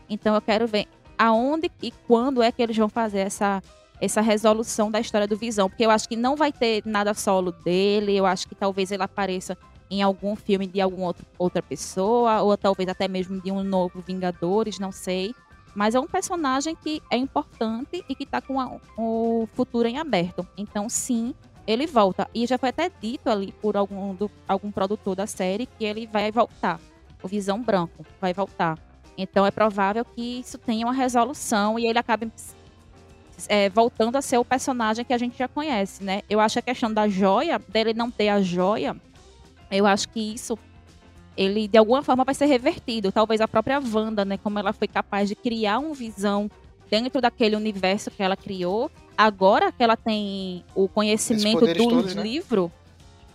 Então eu quero ver aonde e quando é que eles vão fazer essa essa resolução da história do Visão, porque eu acho que não vai ter nada solo dele, eu acho que talvez ele apareça em algum filme de alguma outra pessoa, ou talvez até mesmo de um novo Vingadores, não sei. Mas é um personagem que é importante e que tá com a- o futuro em aberto. Então, sim, ele volta. E já foi até dito ali por algum, do- algum produtor da série que ele vai voltar. O Visão Branco vai voltar. Então é provável que isso tenha uma resolução e ele acabe é, voltando a ser o personagem que a gente já conhece, né? Eu acho a questão da joia, dele não ter a joia, eu acho que isso ele de alguma forma vai ser revertido. Talvez a própria Wanda, né, como ela foi capaz de criar uma visão dentro daquele universo que ela criou, agora que ela tem o conhecimento do todos, né? livro,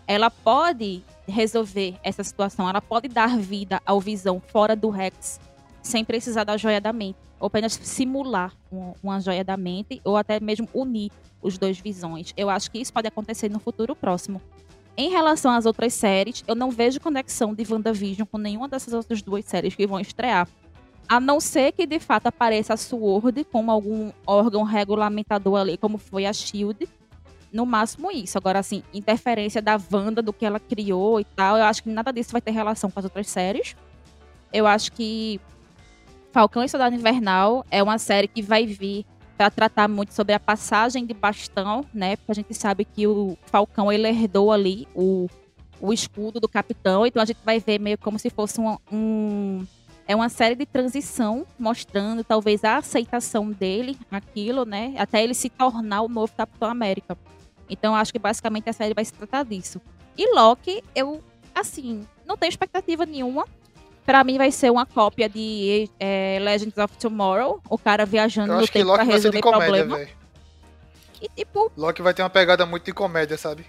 ela pode resolver essa situação, ela pode dar vida ao Visão fora do Rex, sem precisar da joia da mente, ou apenas simular um- uma joia da mente, ou até mesmo unir os dois visões. Eu acho que isso pode acontecer no futuro próximo. Em relação às outras séries, eu não vejo conexão de WandaVision com nenhuma dessas outras duas séries que vão estrear. A não ser que de fato apareça a SWORD como algum órgão regulamentador ali, como foi a SHIELD. No máximo isso. Agora, assim, interferência da Wanda, do que ela criou e tal, eu acho que nada disso vai ter relação com as outras séries. Eu acho que Falcão e Soldado Invernal é uma série que vai vir para tratar muito sobre a passagem de bastão, né? Porque a gente sabe que o Falcão ele herdou ali o, o escudo do capitão, então a gente vai ver meio como se fosse um, um é uma série de transição mostrando talvez a aceitação dele aquilo, né? Até ele se tornar o novo Capitão América. Então acho que basicamente a série vai se tratar disso. E Loki, eu assim, não tenho expectativa nenhuma. Pra mim vai ser uma cópia de é, Legends of Tomorrow, o cara viajando Eu no acho que tempo pra Loki vai ser de resolver comédia, problema. velho. E tipo, Loki vai ter uma pegada muito de comédia, sabe?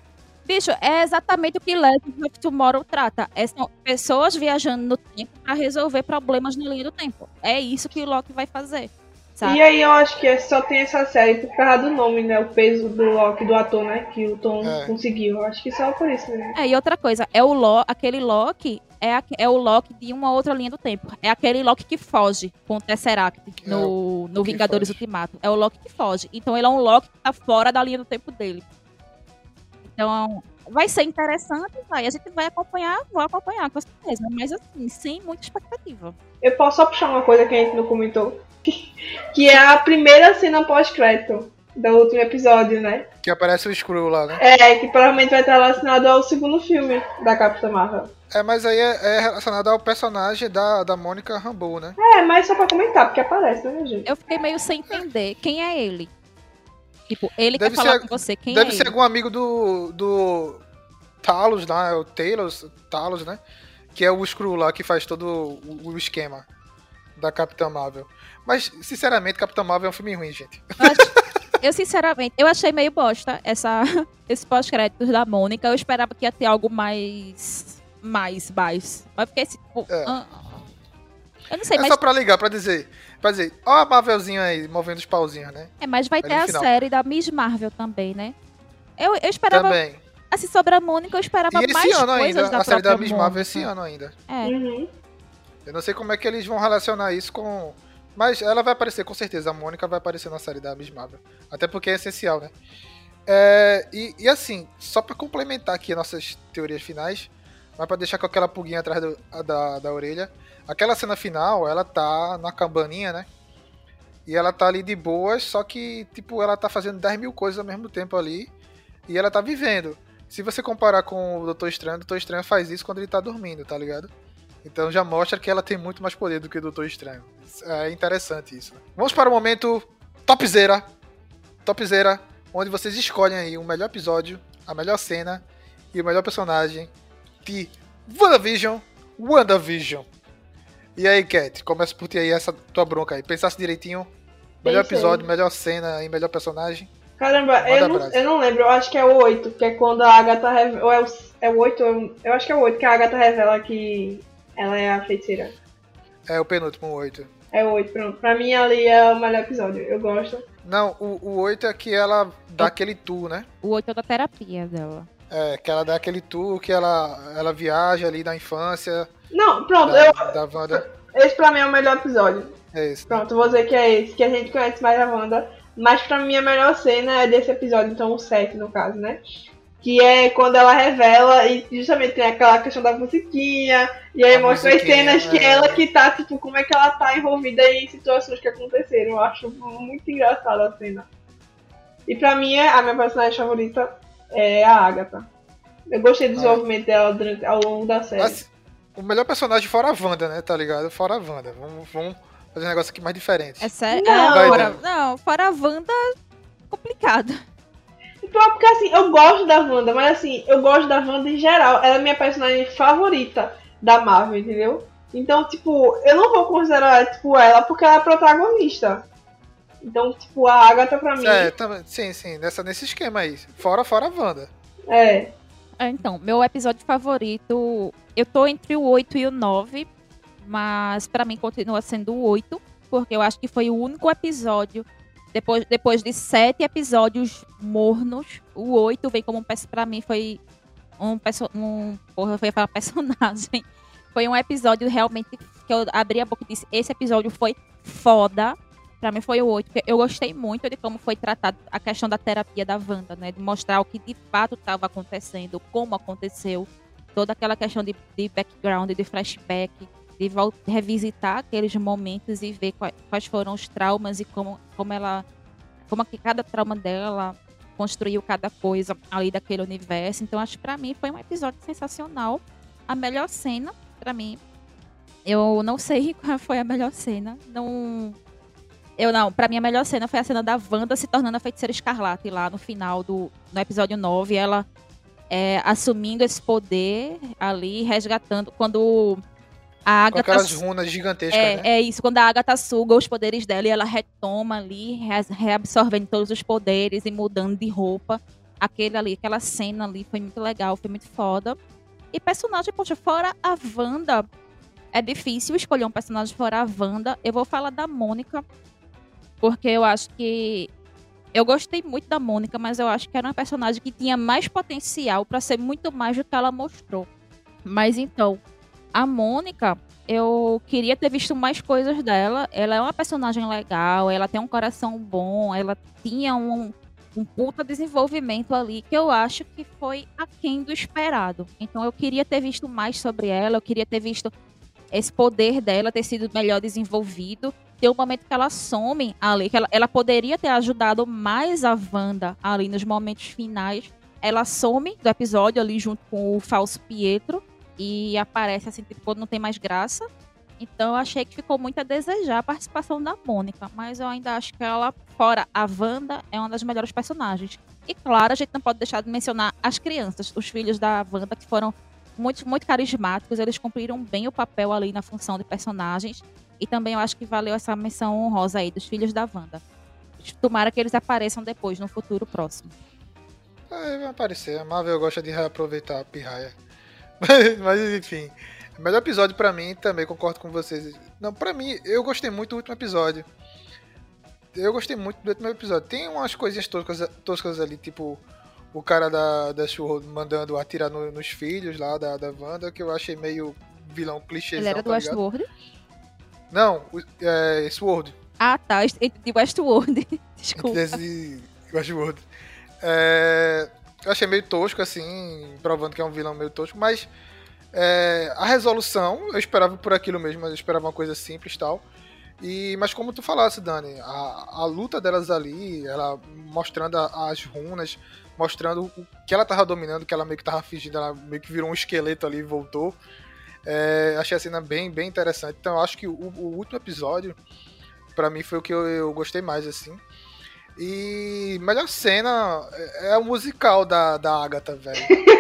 bicho, é exatamente o que Legends of Tomorrow trata. É, são pessoas viajando no tempo pra resolver problemas na linha do tempo. É isso que o Loki vai fazer. Sabe? E aí eu acho que só tem essa série por causa do nome, né? O peso do Loki, do ator, né? Que o Tom É. conseguiu. Eu acho que só por isso mesmo. É, e outra coisa, é o Lo, aquele Loki é, a- é o Loki de uma outra linha do tempo. É aquele Loki que foge com o Tesseract no, no Vingadores Ultimato. É o Loki que foge. Então ele é um Loki que tá fora da linha do tempo dele. Então, vai ser interessante, vai. A gente vai acompanhar, vou acompanhar, com certeza. Mas assim, sem muita expectativa. Eu posso só puxar uma coisa que a gente não comentou. [LAUGHS] Que é a primeira cena pós-crédito do último episódio, né? Que aparece o Skrull lá, né? É, que provavelmente vai estar relacionado ao segundo filme da Capitã Marvel. É, mas aí é, é relacionado ao personagem da, da Mônica Rambeau, né? É, mas só pra comentar, porque aparece, né, gente? Eu fiquei meio sem entender quem é ele. Tipo, ele Deve quer falar com você, quem Deve é ser ele? algum amigo do. do. Talos lá, é o Talos, Talos, né? Que é o Skrull lá que faz todo o, o esquema da Capitã Marvel. Mas, sinceramente, Capitã Marvel é um filme ruim, gente. Eu, sinceramente, eu achei meio bosta essa, [LAUGHS] esse pós-créditos da Mônica. Eu esperava que ia ter algo mais. mais, mais. Mas fiquei assim, tipo. É. ah, Eu não sei, é mas. só pra ligar, pra dizer. Pra dizer, ó a Marvelzinha aí, movendo os pauzinhos, né? É, mas vai Ali ter a final. série da Miss Marvel também, né? Eu, eu esperava. Também. Assim, sobre a Mônica, eu esperava E esse mais ano coisas ainda, da a série da Miss Marvel Mônica. esse ano ainda. É. Uhum. Eu não sei como é que eles vão relacionar isso com. Mas ela vai aparecer, com certeza. A Mônica vai aparecer na série da Miss Marvel. Até porque é essencial, né? É, e, e assim, só pra complementar aqui nossas teorias finais, mas pra deixar com aquela pulguinha atrás do- da, da orelha. Aquela cena final, ela tá na cabaninha, né? E ela tá ali de boas, só que, tipo, ela tá fazendo 10 mil coisas ao mesmo tempo ali. E ela tá vivendo. Se você comparar com o Doutor Estranho, o Doutor Estranho faz isso quando ele tá dormindo, tá ligado? Então já mostra que ela tem muito mais poder do que o Doutor Estranho. É interessante isso. né? Vamos para o momento topzera. Topzera, onde vocês escolhem aí o melhor episódio, a melhor cena e o melhor personagem de WandaVision, WandaVision. E aí, Cat, começa por ti aí essa tua bronca aí. Pensasse direitinho. Melhor Pensei. episódio, melhor cena e melhor personagem. Caramba, eu não, eu não lembro, eu acho que é o 8, que é quando a Agatha revela. Ou é o, é o 8? Eu, eu acho que é o 8, que a Agatha revela que ela é a feiticeira. É o penúltimo, o 8. É o 8, pronto. Pra mim ali é o melhor episódio, eu gosto. Não, o, o 8 é que ela dá aquele tour, né? O 8 é da terapia dela. É, que ela dá aquele tour, que ela, ela viaja ali na infância Não, pronto, da, eu, da Wanda. esse pra mim é o melhor episódio. É esse. Pronto, vou dizer que é esse, que a gente conhece mais a Wanda. Mas pra mim a melhor cena é desse episódio, então o 7 no caso, né? Que é quando ela revela e justamente tem aquela questão da musiquinha, e aí A mostra as cenas que é. ela que tá, tipo, como é que ela tá envolvida em situações que aconteceram. Eu acho muito engraçada a cena. E pra mim, é- a minha personagem favorita é a Agatha. Eu gostei do Ah. desenvolvimento dela durante, ao longo da série. Mas, o melhor personagem fora a Wanda, né? Tá ligado? Fora a Wanda. Vamos, vamos fazer um negócio aqui mais diferente. É sério? Não. é, Vai, fora, não, fora a Wanda, complicado. Então, porque assim, eu gosto da Wanda, mas assim, eu gosto da Wanda em geral. Ela é minha personagem favorita da Marvel, entendeu? Então, tipo, eu não vou considerar, tipo, ela porque ela é protagonista. Então, tipo, a Agatha pra mim É, tá- sim, sim, nessa, nesse esquema aí. Fora, fora a Wanda. é. É, Então, meu episódio favorito, eu tô entre o 8 e o 9, mas pra mim continua sendo o 8, porque eu acho que foi o único episódio, depois, depois de sete episódios mornos, o 8 vem como um, pra mim foi um, um porra, eu ia falar [LAUGHS] personagem, foi um episódio realmente que eu abri a boca e disse, esse episódio foi foda, Pra mim foi o 8, porque eu gostei muito de como foi tratado a questão da terapia da Wanda, né? De mostrar o que de fato estava acontecendo, como aconteceu, toda aquela questão de, de background, de flashback, de revisitar aqueles momentos e ver quais, foram os traumas e como, como ela. como que cada trauma dela construiu cada coisa ali daquele universo. Então, acho que pra mim foi um episódio sensacional. A melhor cena, pra mim, eu não sei [LAUGHS] qual foi a melhor cena. Não. Eu não, pra mim a melhor cena foi a cena da Wanda se tornando a feiticeira escarlate lá no final do no episódio 9, ela é, assumindo esse poder ali, resgatando quando a Com Agatha aquelas runas gigantescas, é, né? é isso, quando a Agatha suga os poderes dela e ela retoma ali, re- reabsorvendo todos os poderes e mudando de roupa. Aquele ali, aquela cena ali foi muito legal, foi muito foda. E personagem, poxa, fora a Wanda, é difícil escolher um personagem fora a Wanda. Eu vou falar da Mônica, porque eu acho que eu gostei muito da Mônica, mas eu acho que era uma personagem que tinha mais potencial pra ser muito mais do que ela mostrou. Mas então, a Mônica, eu queria ter visto mais coisas dela. Ela é uma personagem legal, ela tem um coração bom, ela tinha um, um puta desenvolvimento ali que eu acho que foi aquém do esperado. Então eu queria ter visto mais sobre ela, eu queria ter visto esse poder dela ter sido melhor desenvolvido. Tem um momento que ela some ali, que ela, ela poderia ter ajudado mais a Wanda ali nos momentos finais. Ela some do episódio ali junto com o falso Pietro e aparece assim, tipo, quando não tem mais graça. Então eu achei que ficou muito a desejar a participação da Mônica, mas eu ainda acho que ela, fora a Wanda, é uma das melhores personagens. E claro, a gente não pode deixar de mencionar as crianças, os filhos da Wanda, que foram muito, muito carismáticos, eles cumpriram bem o papel ali na função de personagens. E também eu acho que valeu essa menção honrosa aí dos filhos da Wanda. Tomara que eles apareçam depois, no futuro próximo. É, vai aparecer. A Marvel gosta de reaproveitar a pirraia. Mas, [LAUGHS] mas, enfim. O melhor episódio pra mim, também concordo com vocês. Não, pra mim, eu gostei muito do último episódio. Eu gostei muito do último episódio. Tem umas coisinhas toscas, toscas ali, tipo o cara da, da Shurro mandando atirar no- nos filhos lá da, da Wanda, que eu achei meio vilão clichêzão. Ele era do tá? Westworld? Não, é Sword. Ah, tá. entendi Westworld. [LAUGHS] Desculpa. Desse Westworld. É, eu achei meio tosco, assim, provando que é um vilão meio tosco, mas é, a resolução, eu esperava por aquilo mesmo, eu esperava uma coisa simples e tal. E, mas como tu falasse, Dani, a, a luta delas ali, ela mostrando a- as runas, mostrando o que ela tava dominando, que ela meio que tava fingindo, ela meio que virou um esqueleto ali e voltou. É, achei a cena bem, bem interessante. Então acho que o, o último episódio, pra mim, foi o que eu, eu gostei mais, assim. E melhor cena é é o musical da, da Agatha, velho. [LAUGHS]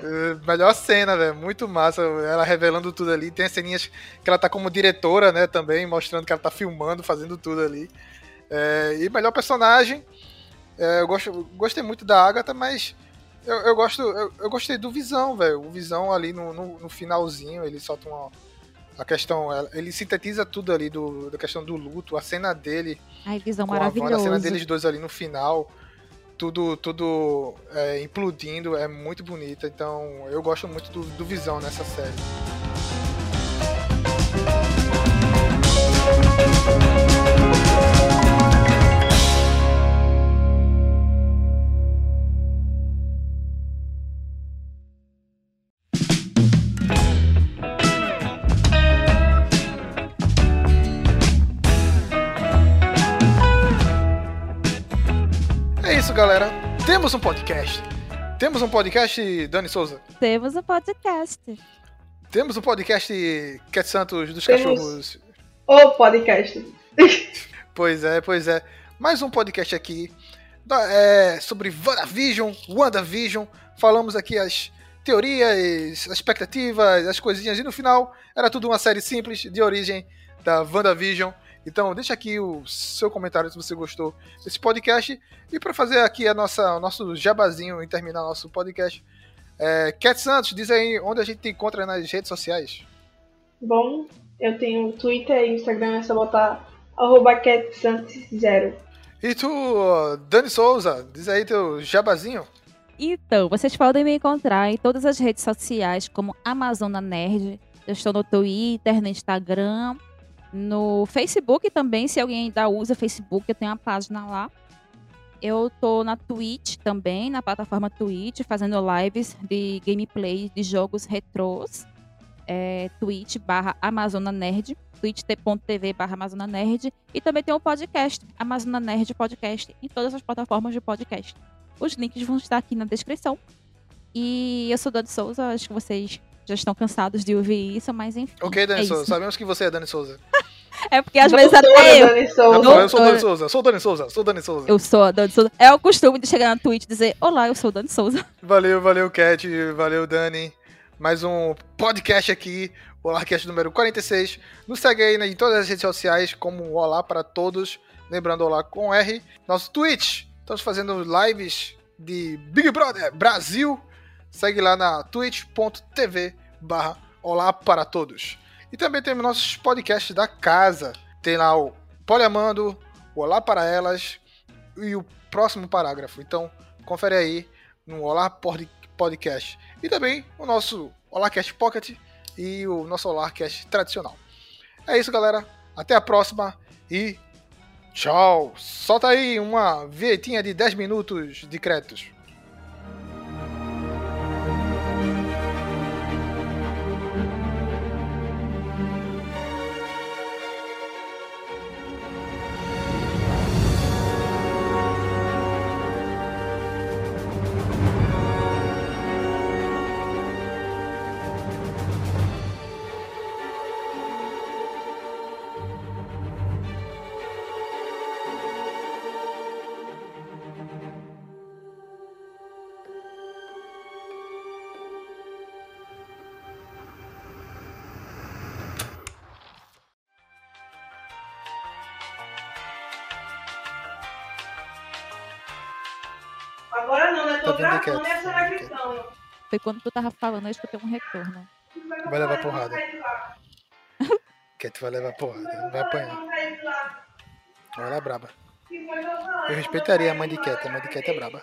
É, melhor cena, velho. Muito massa. Ela revelando tudo ali. Tem as ceninhas que ela tá como diretora, né, também, mostrando que ela tá filmando, fazendo tudo ali. É, e melhor personagem. é, eu gosto, gostei muito da Agatha, mas eu, eu gosto. Eu, eu gostei do Visão, velho. O Visão ali no, no, no finalzinho, ele solta uma. A questão, ele sintetiza tudo ali do, da questão do luto, a cena dele Ai, visão com a maravilhosa. cena deles dois ali no final, tudo, tudo é, implodindo, é muito bonita. Então eu gosto muito do, do Visão nessa série. Galera. Temos um podcast. Temos um podcast, Dani Souza. Temos um podcast. Temos um podcast Cat Santos dos Temos. Cachorros. O podcast. [LAUGHS] Pois é, pois é. Mais um podcast aqui é, sobre WandaVision, WandaVision. Falamos aqui as teorias, as expectativas, as coisinhas. E no final, era tudo uma série simples de origem da WandaVision. Então, deixa aqui o seu comentário se você gostou desse podcast. E para fazer aqui a nossa, o nosso jabazinho e terminar nosso podcast, é, Cat Santos, diz aí onde a gente te encontra nas redes sociais. Bom, eu tenho Twitter e Instagram, é só botar arroba catsantos0. E tu, Dani Souza, diz aí teu jabazinho. Então, vocês podem me encontrar em todas as redes sociais como Amazona Nerd. Eu estou no Twitter, no Instagram, no Facebook também, se alguém ainda usa Facebook, eu tenho uma página lá. Eu tô na Twitch também, na plataforma Twitch, fazendo lives de gameplay de jogos retrôs. É, Twitch barra Amazona Nerd, twitch.tv barra Amazona Nerd. E também tem um podcast, Amazona Nerd Podcast, em todas as plataformas de podcast. Os links vão estar aqui na descrição. E eu sou Dani Souza, acho que vocês já estão cansados de ouvir isso, mas enfim. Ok, Dani é Souza, isso. sabemos que você é Dani Souza. [LAUGHS] É porque às Doutora vezes até eu. Dani Souza. Não, eu sou Dani Souza, sou Dani Souza, sou Dani Souza. Eu sou a Dani Souza. É o costume de chegar na Twitch e dizer: Olá, eu sou Dani Souza. [LAUGHS] Valeu, valeu, Cat, valeu, Dani. Mais um podcast aqui, o Olarcast número 46. Nos segue aí né, em todas as redes sociais, como Olá para Todos. Lembrando, Olá com R. Nosso Twitch, estamos fazendo lives de Big Brother Brasil. Segue lá na twitch.tv barra Olá para Todos. E também temos nossos podcasts da casa. Tem lá o Poliamando, o Olá para Elas e o próximo parágrafo. Então, confere aí no Olá Pod- Podcast. E também o nosso Olarcast Pocket e o nosso Olarcast tradicional. É isso, galera. Até a próxima e tchau. Solta aí uma vinhetinha de 10 minutos de créditos. Foi quando tu tava falando, eu escutei um retorno. Vai levar porrada. Cat vai levar porrada. Vai apanhar. Ela é braba. Eu respeitaria a mãe de Cat. A mãe de Cat é braba.